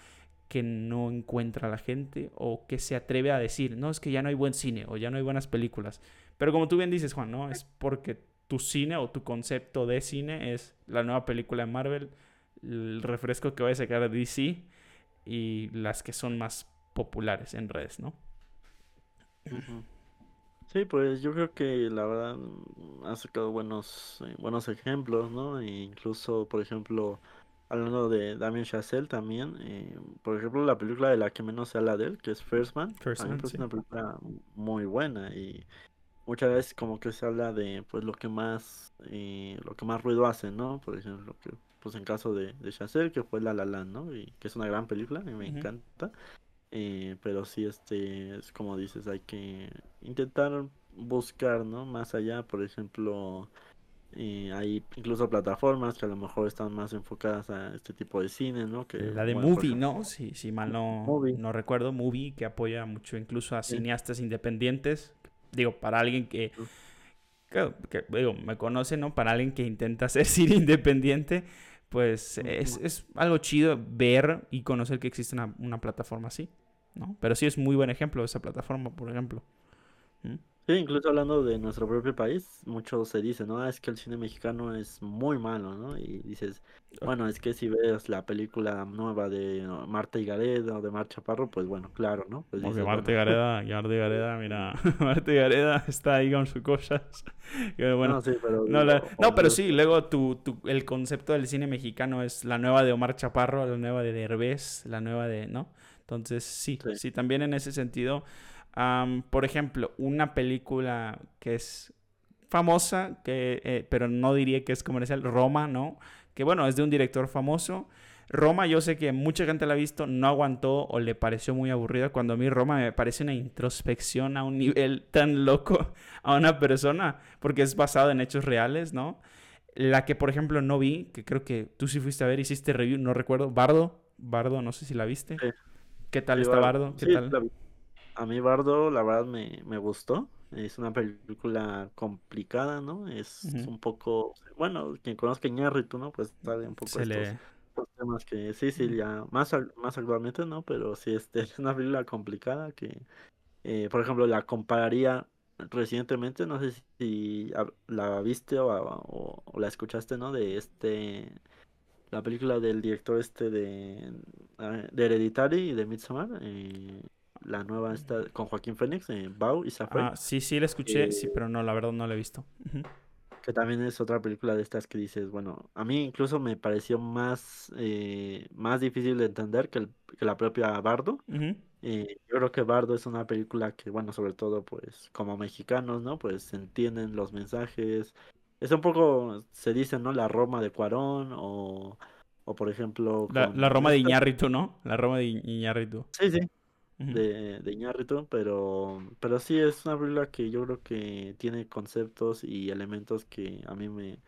que no encuentra la gente o que se atreve a decir, no, es que ya no hay buen cine o ya no hay buenas películas. Pero como tú bien dices, Juan, ¿no? Es porque tu cine o tu concepto de cine es la nueva película de Marvel, el refresco que va a sacar DC y las que son más populares en redes, ¿no? Sí, pues yo creo que la verdad ha sacado buenos, eh, buenos ejemplos, ¿no? E incluso, por ejemplo, hablando de Damien Chazelle también, eh, por ejemplo, la película de la que menos se habla de él, que es First Man, First Man es una película muy buena y muchas veces como que se habla de pues lo que más eh, lo que más ruido hace, ¿no? Por ejemplo, que pues en caso de, de que fue La La Land, ¿no? Y que es una gran película, y me encanta. Eh, pero sí, este, es como dices, hay que intentar buscar, ¿no? Más allá, por ejemplo, eh, hay incluso plataformas que a lo mejor están más enfocadas a este tipo de cine, ¿no? Que, la de Movie, ¿no? Si, si mal no, no recuerdo, Movie, que apoya mucho incluso a cineastas independientes. Digo, para alguien que, que, digo, me conoce, ¿no? Para alguien que intenta hacer cine independiente, pues es, es algo chido ver y conocer que existe una, una plataforma así. ¿no? Pero sí es muy buen ejemplo esa plataforma, por ejemplo. ¿Mm? Sí, incluso hablando de nuestro propio país, mucho se dice, ¿no? Ah, es que el cine mexicano es muy malo, ¿no? Y dices, ah. bueno, es que si ves la película nueva de Marta y Gareda o de Mar Chaparro, pues bueno, claro, ¿no? Pues Porque Marta y Gareda, Marta y Gareda, mira, Marta y Gareda está ahí con sus cosas. bueno, no, sí, pero, no, pero sí, luego tu, tu, el concepto del cine mexicano es la nueva de Omar Chaparro, la nueva de Derbez, la nueva de, ¿no? Entonces, sí, sí, también en ese sentido. Por ejemplo, una película que es famosa, que, eh, pero no diría que es comercial, Roma, ¿no? Que bueno, es de un director famoso. Roma, yo sé que mucha gente la ha visto, no aguantó o le pareció muy aburrida. Cuando a mí Roma me parece una introspección a un nivel tan loco a una persona, porque es basado en hechos reales, ¿no? La que, por ejemplo, no vi, que creo que tú sí fuiste a ver, hiciste review, no recuerdo, Bardo, Bardo, no sé si la viste. ¿Qué tal está Bardo? ¿Qué tal? A mí Bardo, la verdad, me, me, gustó. Es una película complicada, ¿no? Es un poco, bueno, quien conozca Iñárritu, ¿no? Pues sabe un poco Se estos, temas que sí, sí, ya más, más actualmente, ¿no? Pero sí, este, es una película complicada que, eh, por ejemplo, la compararía recientemente, no sé si la viste o, o la escuchaste, ¿no? De este la película del director este de, de Hereditary y de Midsommar. Eh, la nueva está con Joaquín Phoenix, eh, Bau y Safran. Ah, sí, sí la escuché, sí, pero no, la verdad no la he visto. Que también es otra película de estas que dices, bueno, a mí incluso me pareció más, eh, más difícil de entender que, que la propia Bardo. yo creo que Bardo es una película que, bueno, sobre todo, pues, como mexicanos, ¿no? Pues entienden los mensajes, es un poco, se dice, ¿no? La Roma de Cuarón o, o por ejemplo... La, Roma de Iñárritu, ¿no? La Roma de Iñárritu. Sí, sí, de, de Iñárritu, pero, pero sí es una película que yo creo que tiene conceptos y elementos que a mí me,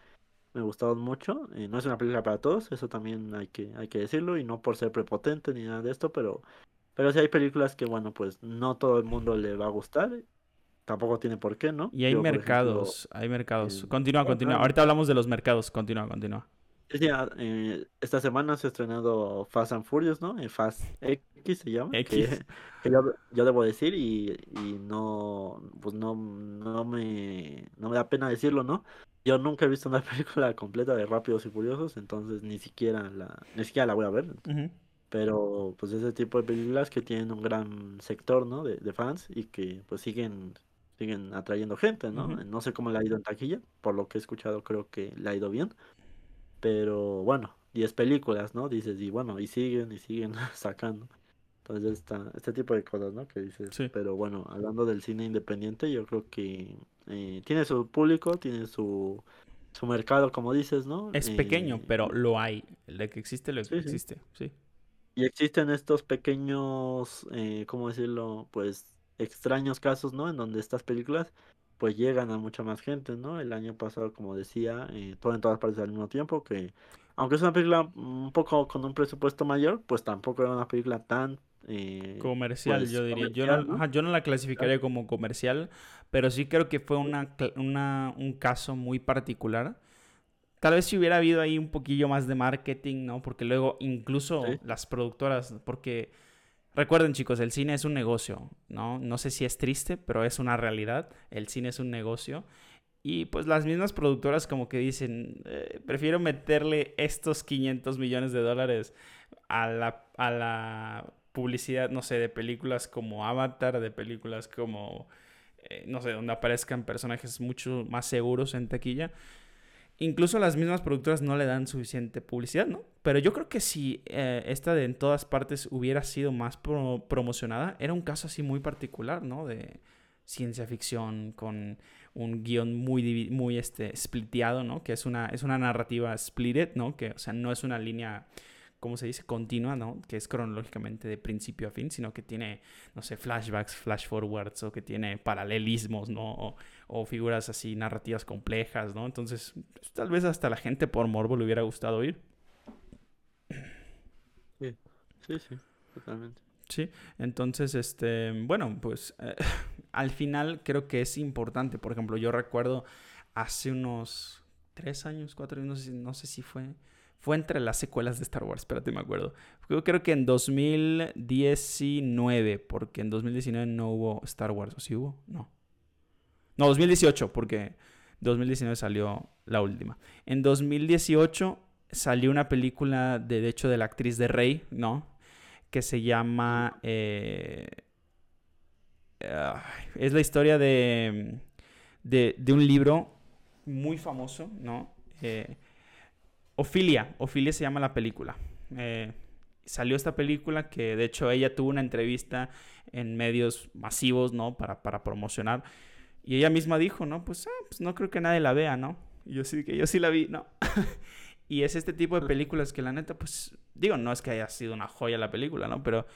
me gustaron mucho. Eh, no es una película para todos, eso también hay que, hay que decirlo, y no por ser prepotente ni nada de esto, pero, pero sí hay películas que, bueno, pues no todo el mundo le va a gustar tampoco tiene por qué, ¿no? Y hay mercados, hay mercados. Continúa, continúa. Ahorita hablamos de los mercados. Continúa, continúa. Eh, esta semana se ha estrenado Fast and Furious, ¿no? Eh, Fast X se llama. X. Que, yo, debo decir y, no, pues no, no, me, no me da pena decirlo, ¿no? Yo nunca he visto una película completa de Rápidos y Furiosos, entonces ni siquiera la, ni siquiera la voy a ver. Pero pues ese tipo de películas que tienen un gran sector, ¿no? De, de fans y que pues siguen siguen atrayendo gente, ¿no? No sé cómo le ha ido en taquilla, por lo que he escuchado creo que le ha ido bien, pero bueno, 10 películas, ¿no? Dices, y bueno, y siguen y siguen sacando. Entonces está este tipo de cosas, ¿no? Que dices, pero bueno, hablando del cine independiente, yo creo que eh, tiene su público, tiene su, su mercado, como dices, ¿no? Es pequeño, eh, pero lo hay. El de que existe, lo existe, sí. Y existen estos pequeños, eh, ¿cómo decirlo? Pues extraños casos, ¿no? En donde estas películas pues llegan a mucha más gente, ¿no? El año pasado, como decía, eh, todo en todas partes al mismo tiempo, que aunque es una película un poco con un presupuesto mayor, pues tampoco era una película tan... Eh, comercial, pues, yo diría. yo, no, yo no la clasificaría como comercial, pero sí creo que fue una, una, un caso muy particular. Tal vez si hubiera habido ahí un poquillo más de marketing, ¿no? Porque luego incluso las productoras, porque recuerden chicos, el cine es un negocio, ¿no? No sé si es triste, pero es una realidad. El cine es un negocio. Y pues las mismas productoras como que dicen, eh, prefiero meterle estos 500 millones de dólares a la, a la publicidad, no sé, de películas como Avatar, de películas como, eh, no sé, donde aparezcan personajes mucho más seguros en taquilla. Incluso las mismas productoras no le dan suficiente publicidad, ¿no? Pero yo creo que si eh, esta de en todas partes hubiera sido más promocionada, era un caso así muy particular, ¿no? De ciencia ficción con un guion muy, muy este, spliteado, ¿no? Que es una, es una narrativa splitted, ¿no? Que, o sea, no es una línea, ¿cómo se dice? Continua, ¿no? Que es cronológicamente de principio a fin, sino que tiene, no sé, flashbacks, flash forwards, o que tiene paralelismos, ¿no? O, figuras así, narrativas complejas, ¿no? Entonces, pues, tal vez hasta la gente por morbo le hubiera gustado oír. Sí, sí, sí, totalmente. Sí, entonces, este, bueno, pues eh, al final creo que es importante. Por ejemplo, yo recuerdo hace unos tres años, cuatro años, no sé, no sé si fue, fue entre las secuelas de Star Wars, espérate, me acuerdo. Yo creo que en 2019, porque en 2019 no hubo Star Wars, ¿o sí hubo? No. No, 2018, porque 2019 salió la última. En 2018 salió una película de, de hecho, de la actriz de Rey, ¿no? que se llama... Eh, es la historia de, de, un libro muy famoso, ¿no? Eh, Ofilia, Ofilia se llama la película. Eh, salió esta película que de hecho ella tuvo una entrevista en medios masivos, ¿no? Para, para promocionar. Y ella misma dijo, ¿no? Pues, ah, pues, no creo que nadie la vea, ¿no? Y yo sí que yo sí la vi, ¿no? Y es este tipo de películas que la neta, pues, digo, no es que haya sido una joya la película, ¿no? Pero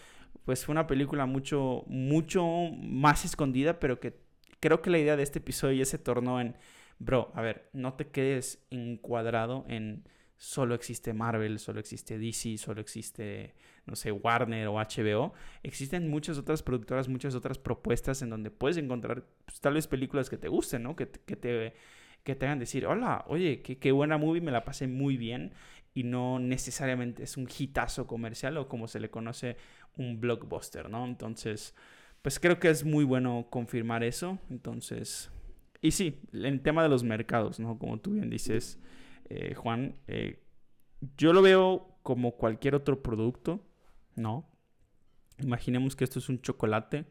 pues fue una película mucho, mucho más escondida, pero que creo que la idea de este episodio ya se tornó en, bro, a ver, no te quedes encuadrado en solo existe Marvel, solo existe DC, solo existe, no sé, Warner o HBO. Existen muchas otras productoras, muchas otras propuestas en donde puedes encontrar pues, tal vez películas que te gusten, ¿no? Que, que te que te hagan decir, hola, oye, qué, buena movie, me la pasé muy bien y no necesariamente es un hitazo comercial o como se le conoce un blockbuster, ¿no? Entonces, pues creo que es muy bueno confirmar eso. Entonces, y sí, el tema de los mercados, ¿no? Como tú bien dices, eh, Juan, eh, yo lo veo como cualquier otro producto, ¿no? Imaginemos que esto es un chocolate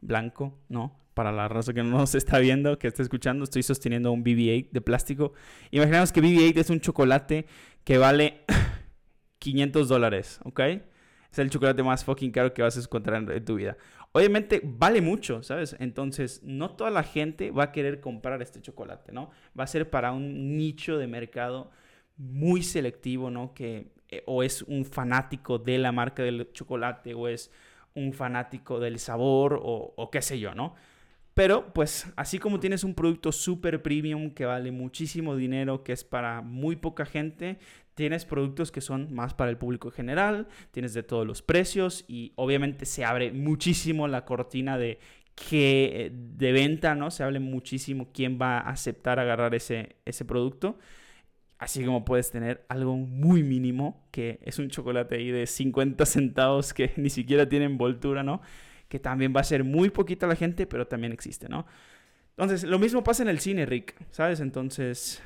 blanco, ¿no? para la raza que no nos está viendo, que está escuchando, estoy sosteniendo un BB-8 de plástico. Imaginemos que BB-8 es un chocolate que vale 500 dólares, ¿ok? Es el chocolate más fucking caro que vas a encontrar en tu vida. Obviamente vale mucho, ¿sabes? Entonces, no toda la gente va a querer comprar este chocolate, ¿no? Va a ser para un nicho de mercado muy selectivo, ¿no? Que eh, o es un fanático de la marca del chocolate o es un fanático del sabor o, o qué sé yo, ¿no? Pero pues así como tienes un producto super premium que vale muchísimo dinero, que es para muy poca gente, tienes productos que son más para el público general, tienes de todos los precios y obviamente se abre muchísimo la cortina de que de venta, ¿no? Se abre muchísimo quién va a aceptar agarrar ese, ese producto. Así como puedes tener algo muy mínimo, que es un chocolate ahí de 50 centavos que ni siquiera tiene envoltura, ¿no? Que también va a ser muy poquita la gente, pero también existe, ¿no? Entonces, lo mismo pasa en el cine, Rick, ¿sabes? Entonces,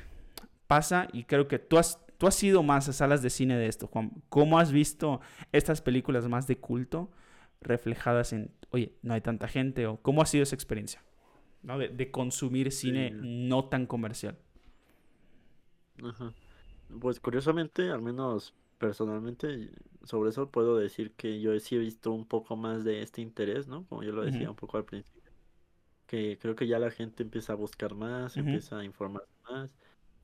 pasa y creo que tú has, tú has ido más a salas de cine de esto, Juan. ¿Cómo has visto estas películas más de culto reflejadas en, oye, no hay tanta gente? ¿O cómo ha sido esa experiencia? ¿no? De, consumir cine no tan comercial. Ajá. Pues curiosamente, al menos personalmente, sobre eso puedo decir que yo sí he visto un poco más de este interés, ¿no? Como yo lo decía un poco al principio. Que creo que ya la gente empieza a buscar más, empieza a informar más.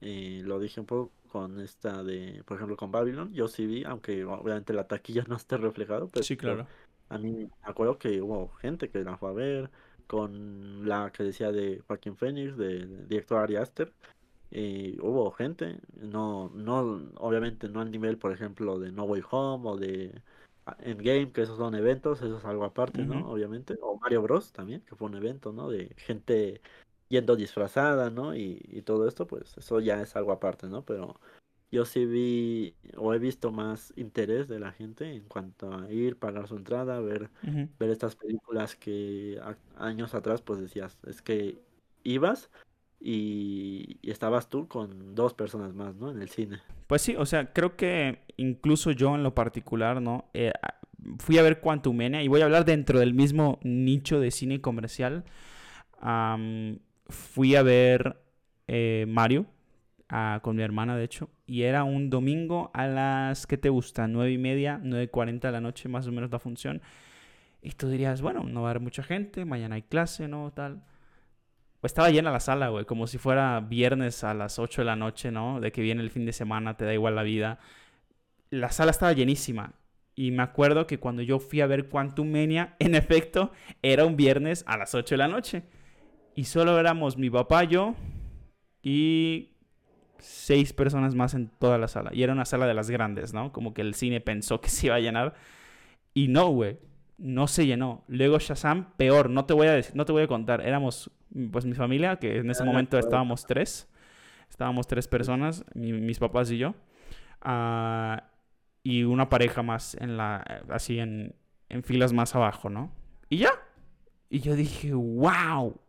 Eh, lo dije un poco con esta de, por ejemplo, con Babylon. Yo sí vi, aunque obviamente la taquilla no esté reflejado, pero sí, claro. A mí me acuerdo que hubo gente que la fue a ver, con la que decía de Joaquín Phoenix, de, director Ari Aster. Y hubo gente, no, no, obviamente no al nivel, por ejemplo, de No Way Home o de Endgame, que esos son eventos, eso es algo aparte, ¿no? Obviamente. O Mario Bros. también, que fue un evento, ¿no? De gente yendo disfrazada, ¿no? Y, y todo esto, pues eso ya es algo aparte, ¿no? Pero yo sí vi o he visto más interés de la gente en cuanto a ir, pagar su entrada, ver, ver estas películas que años atrás pues decías, es que ibas y, estabas tú con dos personas más, ¿no? En el cine. Pues sí, o sea, creo que incluso yo en lo particular, ¿no? Eh, fui a ver Quantumania y voy a hablar dentro del mismo nicho de cine comercial. fui a ver eh, Mario con mi hermana, de hecho, y era un domingo a las, ¿qué te gusta? Nueve y media, 9.40 de la noche más o menos la función. Y tú dirías, bueno, no va a haber mucha gente, mañana hay clase, ¿no? Tal. Pues estaba llena la sala, güey, como si fuera viernes a las 8 de la noche, ¿no? De que viene el fin de semana, te da igual la vida. La sala estaba llenísima. Y me acuerdo que cuando yo fui a ver Quantum Mania, en efecto, era un viernes a las 8 de la noche. Y solo éramos mi papá, yo y seis personas más en toda la sala. Y era una sala de las grandes, ¿no? Como que el cine pensó que se iba a llenar. Y no, güey. No se llenó. Luego Shazam, peor. No te voy a decir, no te voy a contar. Éramos, pues mi familia, que en ese ah, momento estábamos tres. Estábamos tres personas, mis papás y yo. Ah, y una pareja más en la, así en, en filas más abajo, ¿no? Y ya. Y yo dije, wow,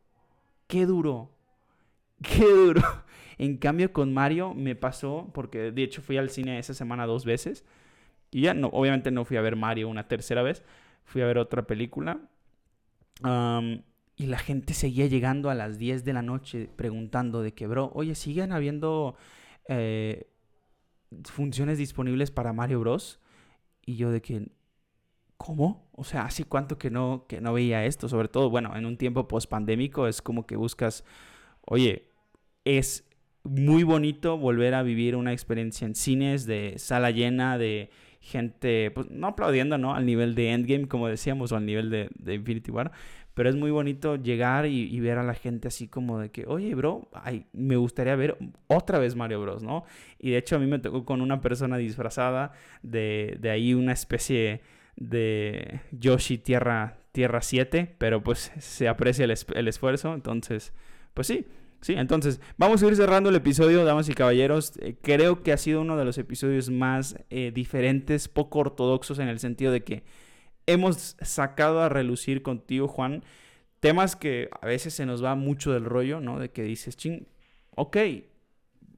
qué duro. Qué duro. En cambio, con Mario me pasó, porque de hecho fui al cine esa semana dos veces. Y ya, no, obviamente no fui a ver Mario una tercera vez. Fui a ver otra película. y la gente seguía llegando a las 10 de la noche preguntando de que, bro, oye, ¿siguen habiendo eh, funciones disponibles para Mario Bros? Y yo de que, ¿cómo? O sea, ¿hace cuánto que no, que no veía esto? Sobre todo, bueno, en un tiempo post-pandémico es como que buscas, oye, es muy bonito volver a vivir una experiencia en cines de sala llena, de gente, pues no aplaudiendo, ¿no? Al nivel de Endgame, como decíamos, o al nivel de, Infinity War. Pero es muy bonito llegar y, ver a la gente así como de que, oye, bro, ay, me gustaría ver otra vez Mario Bros, ¿no? Y de hecho a mí me tocó con una persona disfrazada de, de ahí una especie de Yoshi Tierra, Tierra 7, pero pues se aprecia el, el esfuerzo, entonces, pues sí, Sí, entonces vamos a ir cerrando el episodio, damas y caballeros. Eh, creo que ha sido uno de los episodios más eh, diferentes, poco ortodoxos en el sentido de que hemos sacado a relucir contigo, Juan, temas que a veces se nos va mucho del rollo, ¿no? De que dices, ching, ok,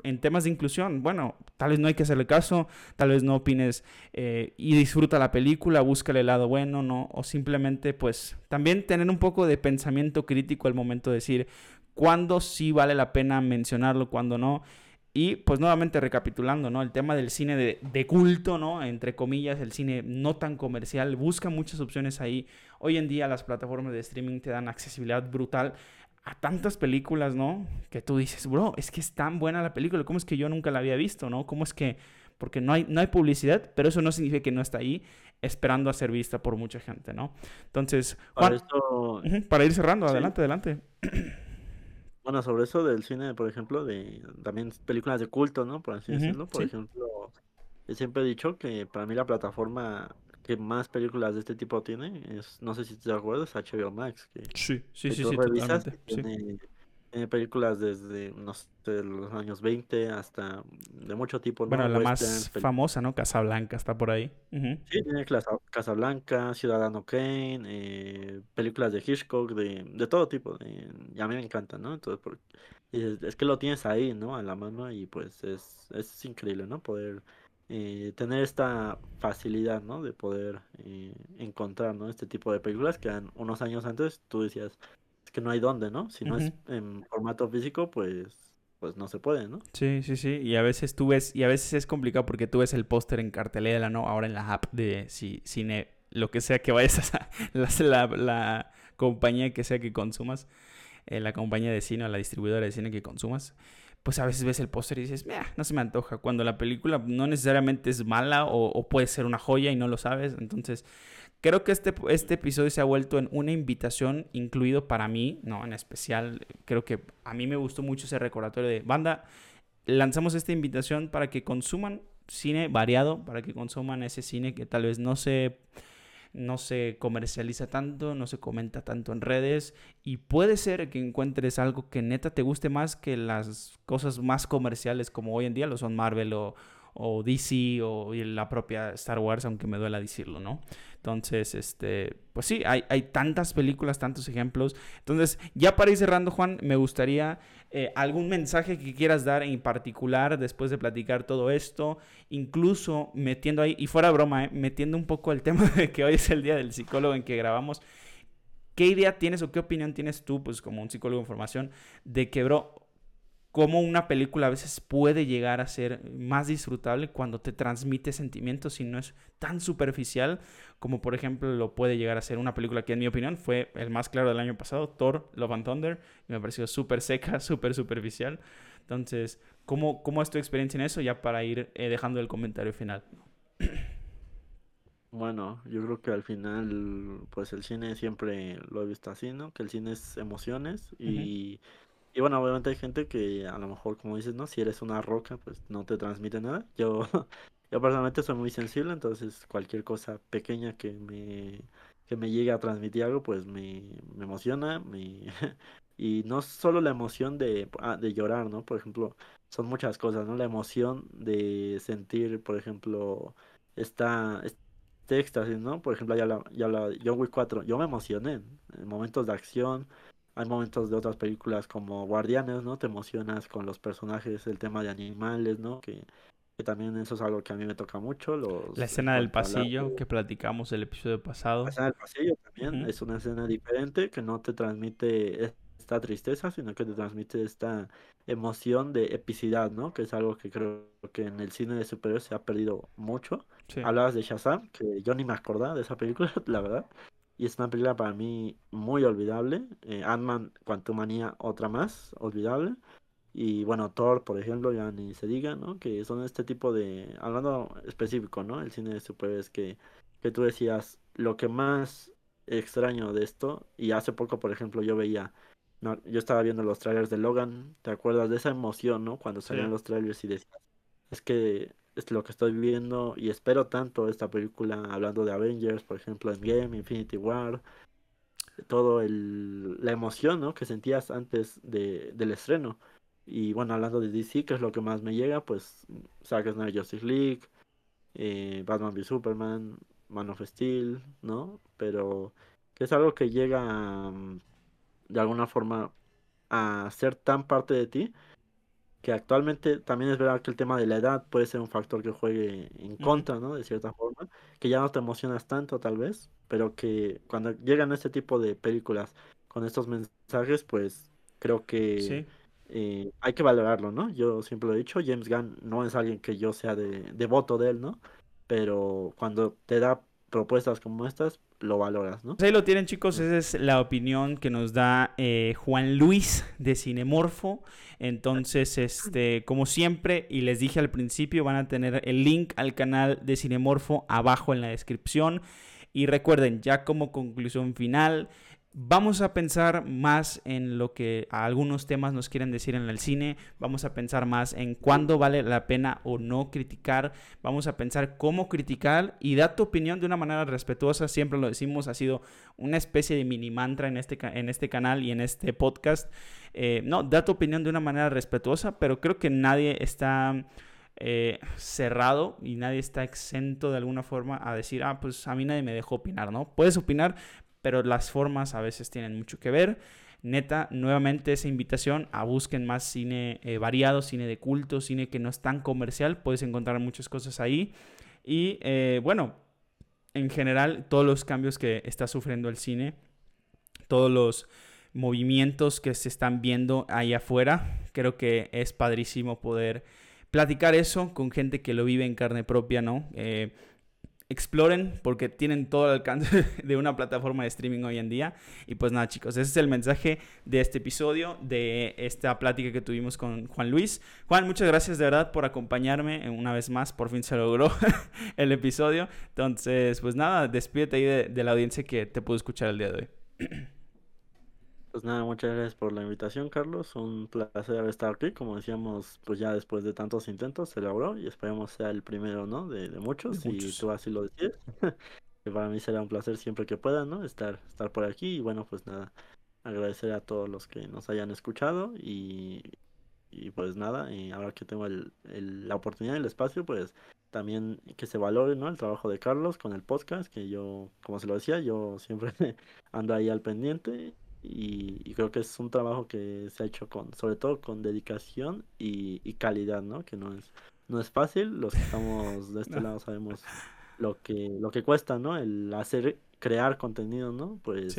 en temas de inclusión, bueno, tal vez no hay que hacerle caso, tal vez no opines eh, y disfruta la película, búscale el lado bueno, ¿no? O simplemente, pues, también tener un poco de pensamiento crítico al momento de decir, cuándo sí vale la pena mencionarlo, cuándo no. Y pues nuevamente recapitulando, ¿no? El tema del cine de, culto, ¿no? Entre comillas, el cine no tan comercial, busca muchas opciones ahí. Hoy en día las plataformas de streaming te dan accesibilidad brutal a tantas películas, ¿no? Que tú dices, bro, es que es tan buena la película, ¿cómo es que yo nunca la había visto, ¿no? ¿Cómo es que...? Porque no hay, no hay publicidad, pero eso no significa que no está ahí esperando a ser vista por mucha gente, ¿no? Entonces, Juan, para, para ir cerrando, adelante, adelante. Bueno, sobre eso del cine, por ejemplo, de también películas de culto, ¿no? Por así decirlo. Por ejemplo, yo siempre he dicho que para mí la plataforma que más películas de este tipo tiene es, no sé si te acuerdas, HBO Max. Que, sí, sí, sí, sí, totalmente. Tiene, tiene películas desde, no sé, los años 20 hasta de mucho tipo. Bueno, la más famosa, ¿no? Casablanca está por ahí. Sí, tiene Casablanca, Ciudadano Kane, eh, películas de Hitchcock, de, de todo tipo. De, y a mí me encantan, ¿no? Entonces, es, que lo tienes ahí, ¿no? A la mano y pues es, es increíble, ¿no? Poder eh, tener esta facilidad, ¿no? De poder eh, encontrar, ¿no? Este tipo de películas que unos años antes tú decías, que no hay dónde, ¿no? Si no es en formato físico, pues pues no se puede, ¿no? Sí, sí, sí. Y a veces tú ves, y a veces es complicado porque tú ves el póster en cartelera, ¿no? Ahora en la app de si, cine, lo que sea que vayas a la, la, compañía que sea que consumas, eh, la compañía de cine o la distribuidora de cine que consumas. pues a veces ves el póster y dices, no se me antoja, cuando la película no necesariamente es mala o, puede ser una joya y no lo sabes. Entonces, creo que este, este episodio se ha vuelto en una invitación, incluido para mí, no, en especial, creo que a mí me gustó mucho ese recordatorio de banda. Lanzamos esta invitación para que consuman cine variado, para que consuman ese cine que tal vez no se no se comercializa tanto, no se comenta tanto en redes y puede ser que encuentres algo que neta te guste más que las cosas más comerciales como hoy en día lo son Marvel o, o DC o la propia Star Wars, aunque me duela decirlo, ¿no? Entonces, este, pues sí, hay, hay tantas películas, tantos ejemplos. Entonces, ya para ir cerrando, Juan, me gustaría eh, algún mensaje que quieras dar en particular después de platicar todo esto, incluso metiendo ahí, y fuera broma, eh, metiendo un poco el tema de que hoy es el día del psicólogo en que grabamos. ¿Qué idea tienes o qué opinión tienes tú, pues como un psicólogo en formación, de que, bro, cómo una película a veces puede llegar a ser más disfrutable cuando te transmite sentimientos y no es tan superficial como por ejemplo lo puede llegar a ser una película que en mi opinión fue el más claro del año pasado, Thor, Love and Thunder, y me pareció súper seca, súper superficial. Entonces, ¿cómo, ¿cómo es tu experiencia en eso? Ya para ir eh, dejando el comentario final. Bueno, yo creo que al final, pues el cine siempre lo he visto así, ¿no? Que el cine es emociones y... Y bueno, obviamente hay gente que a lo mejor, como dices, ¿no? Si eres una roca, pues no te transmite nada. Yo, yo personalmente soy muy sensible, entonces cualquier cosa pequeña que me, que me llegue a transmitir algo, pues me, me emociona. Me, y no solo la emoción de, ah, de llorar, ¿no? Por ejemplo, son muchas cosas, ¿no? La emoción de sentir, por ejemplo, esta, este éxtasis, ¿no? Por ejemplo, ya la, ya la John Wick 4, yo me emocioné en momentos de acción hay momentos de otras películas como Guardianes, ¿no? Te emocionas con los personajes, el tema de animales, ¿no? Que, también eso es algo que a mí me toca mucho. Los, la escena del pasillo que platicamos el episodio pasado. La escena del pasillo también es una escena diferente que no te transmite esta tristeza, sino que te transmite esta emoción de epicidad, ¿no? Que es algo que creo que en el cine de superhéroes se ha perdido mucho. Hablabas de Shazam, que yo ni me acordaba de esa película, la verdad. Y es una película para mí muy olvidable. Eh, Ant-Man, Quantumania, otra más, olvidable. Y bueno, Thor, por ejemplo, ya ni se diga, ¿no? Que son este tipo de. Hablando específico, ¿no? El cine de superhéroes que, que tú decías, lo que más extraño de esto, y hace poco, por ejemplo, yo veía. No, yo estaba viendo los trailers de Logan. ¿Te acuerdas de esa emoción, no? Cuando salían los trailers y decías, es que es lo que estoy viendo y espero tanto esta película hablando de Avengers, por ejemplo, en Game, Infinity War, todo el, la emoción ¿no? que sentías antes de, del estreno. Y bueno, hablando de DC, que es lo que más me llega, pues Zack Snyder Justice League, eh, Batman v Superman, Man of Steel, ¿no? Pero que es algo que llega mm, de alguna forma a ser tan parte de ti que actualmente también es verdad que el tema de la edad puede ser un factor que juegue en contra, ¿no? De cierta forma, que ya no te emocionas tanto tal vez, pero que cuando llegan este tipo de películas con estos mensajes, pues creo que eh, hay que valorarlo, ¿no? Yo siempre lo he dicho, James Gunn no es alguien que yo sea de devoto de él, ¿no? Pero cuando te da propuestas como estas, lo valoras, ¿no? Pues ahí lo tienen chicos, esa es la opinión que nos da eh, Juan Luis de Cinemorfo. Entonces, este, como siempre, y les dije al principio, van a tener el link al canal de Cinemorfo abajo en la descripción. Y recuerden, ya como conclusión final, Vamos a pensar más en lo que algunos temas nos quieren decir en el cine, vamos a pensar más en cuándo vale la pena o no criticar, vamos a pensar cómo criticar y da tu opinión de una manera respetuosa, siempre lo decimos, ha sido una especie de mini mantra en este, en este canal y en este podcast. Eh, no, da tu opinión de una manera respetuosa, pero creo que nadie está... Eh, cerrado y nadie está exento de alguna forma a decir, ah, pues a mí nadie me dejó opinar, ¿no? Puedes opinar, pero las formas a veces tienen mucho que ver. Neta, nuevamente esa invitación a busquen más cine eh, variado, cine de culto, cine que no es tan comercial, puedes encontrar muchas cosas ahí. Y eh, bueno, en general, todos los cambios que está sufriendo el cine, todos los movimientos que se están viendo ahí afuera, creo que es padrísimo poder platicar eso con gente que lo vive en carne propia, ¿no? Eh, exploren porque tienen todo el alcance de una plataforma de streaming hoy en día. Y pues nada chicos, ese es el mensaje de este episodio, de esta plática que tuvimos con Juan Luis. Juan, muchas gracias de verdad por acompañarme una vez más, por fin se logró el episodio. Entonces, pues nada, despídete ahí de, la audiencia que te pudo escuchar el día de hoy. Pues nada, muchas gracias por la invitación, Carlos. Un placer estado aquí. Como decíamos, pues ya después de tantos intentos se logró y esperemos sea el primero, ¿no? De, muchos, y tú así lo decías. que para mí será un placer siempre que pueda, ¿no? Estar, estar por aquí y bueno, pues nada, agradecer a todos los que nos hayan escuchado y, y pues nada, y ahora que tengo el, la oportunidad, el espacio, pues también que se valore, ¿no? El trabajo de Carlos con el podcast, que yo, como se lo decía, yo siempre ando ahí al pendiente y, creo que es un trabajo que se ha hecho con, sobre todo con dedicación y, calidad, ¿no? Que no es, no es fácil, los que estamos de este lado sabemos lo que, lo que cuesta, ¿no? El hacer, crear contenido, ¿no? Pues,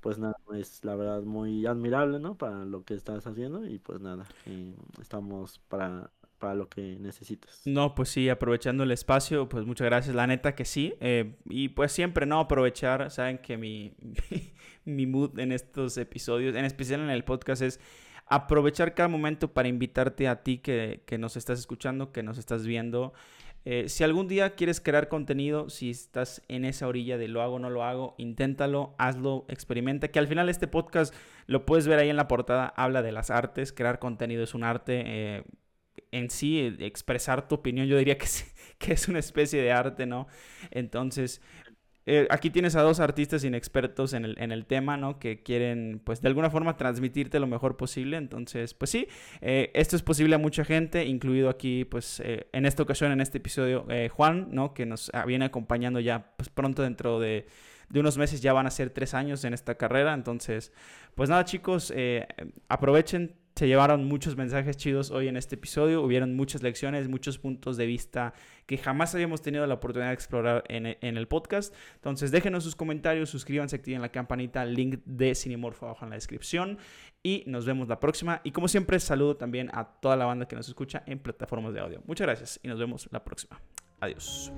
pues nada, es la verdad muy admirable, ¿no? Para lo que estás haciendo y pues nada, eh, estamos para para lo que necesites. No, pues sí, aprovechando el espacio, pues muchas gracias, la neta que sí. Eh, y pues siempre, ¿no? Aprovechar, saben que mi, mi, mood en estos episodios, en especial en el podcast, es aprovechar cada momento para invitarte a ti que, que nos estás escuchando, que nos estás viendo. Eh, si algún día quieres crear contenido, si estás en esa orilla de lo hago o no lo hago, inténtalo, hazlo, experimenta, que al final este podcast lo puedes ver ahí en la portada, habla de las artes, crear contenido es un arte, eh, en sí, eh, expresar tu opinión, yo diría que es, que es una especie de arte, ¿no? Entonces, eh, aquí tienes a dos artistas inexpertos en el, en el tema, ¿no? Que quieren, pues, de alguna forma transmitirte lo mejor posible. Entonces, pues sí, eh, esto es posible a mucha gente, incluido aquí, pues, en esta ocasión, en este episodio, Juan, ¿no? Que nos viene acompañando ya, pues, pronto dentro de, de unos meses, ya van a ser tres años en esta carrera. Entonces, pues nada, chicos, aprovechen se llevaron muchos mensajes chidos hoy en este episodio. Hubieron muchas lecciones, muchos puntos de vista que jamás habíamos tenido la oportunidad de explorar en, el podcast. Entonces, déjenos sus comentarios, suscríbanse, activen la campanita, link de Cinemorfo abajo en la descripción. Y nos vemos la próxima. Y como siempre, saludo también a toda la banda que nos escucha en plataformas de audio. Muchas gracias y nos vemos la próxima. Adiós.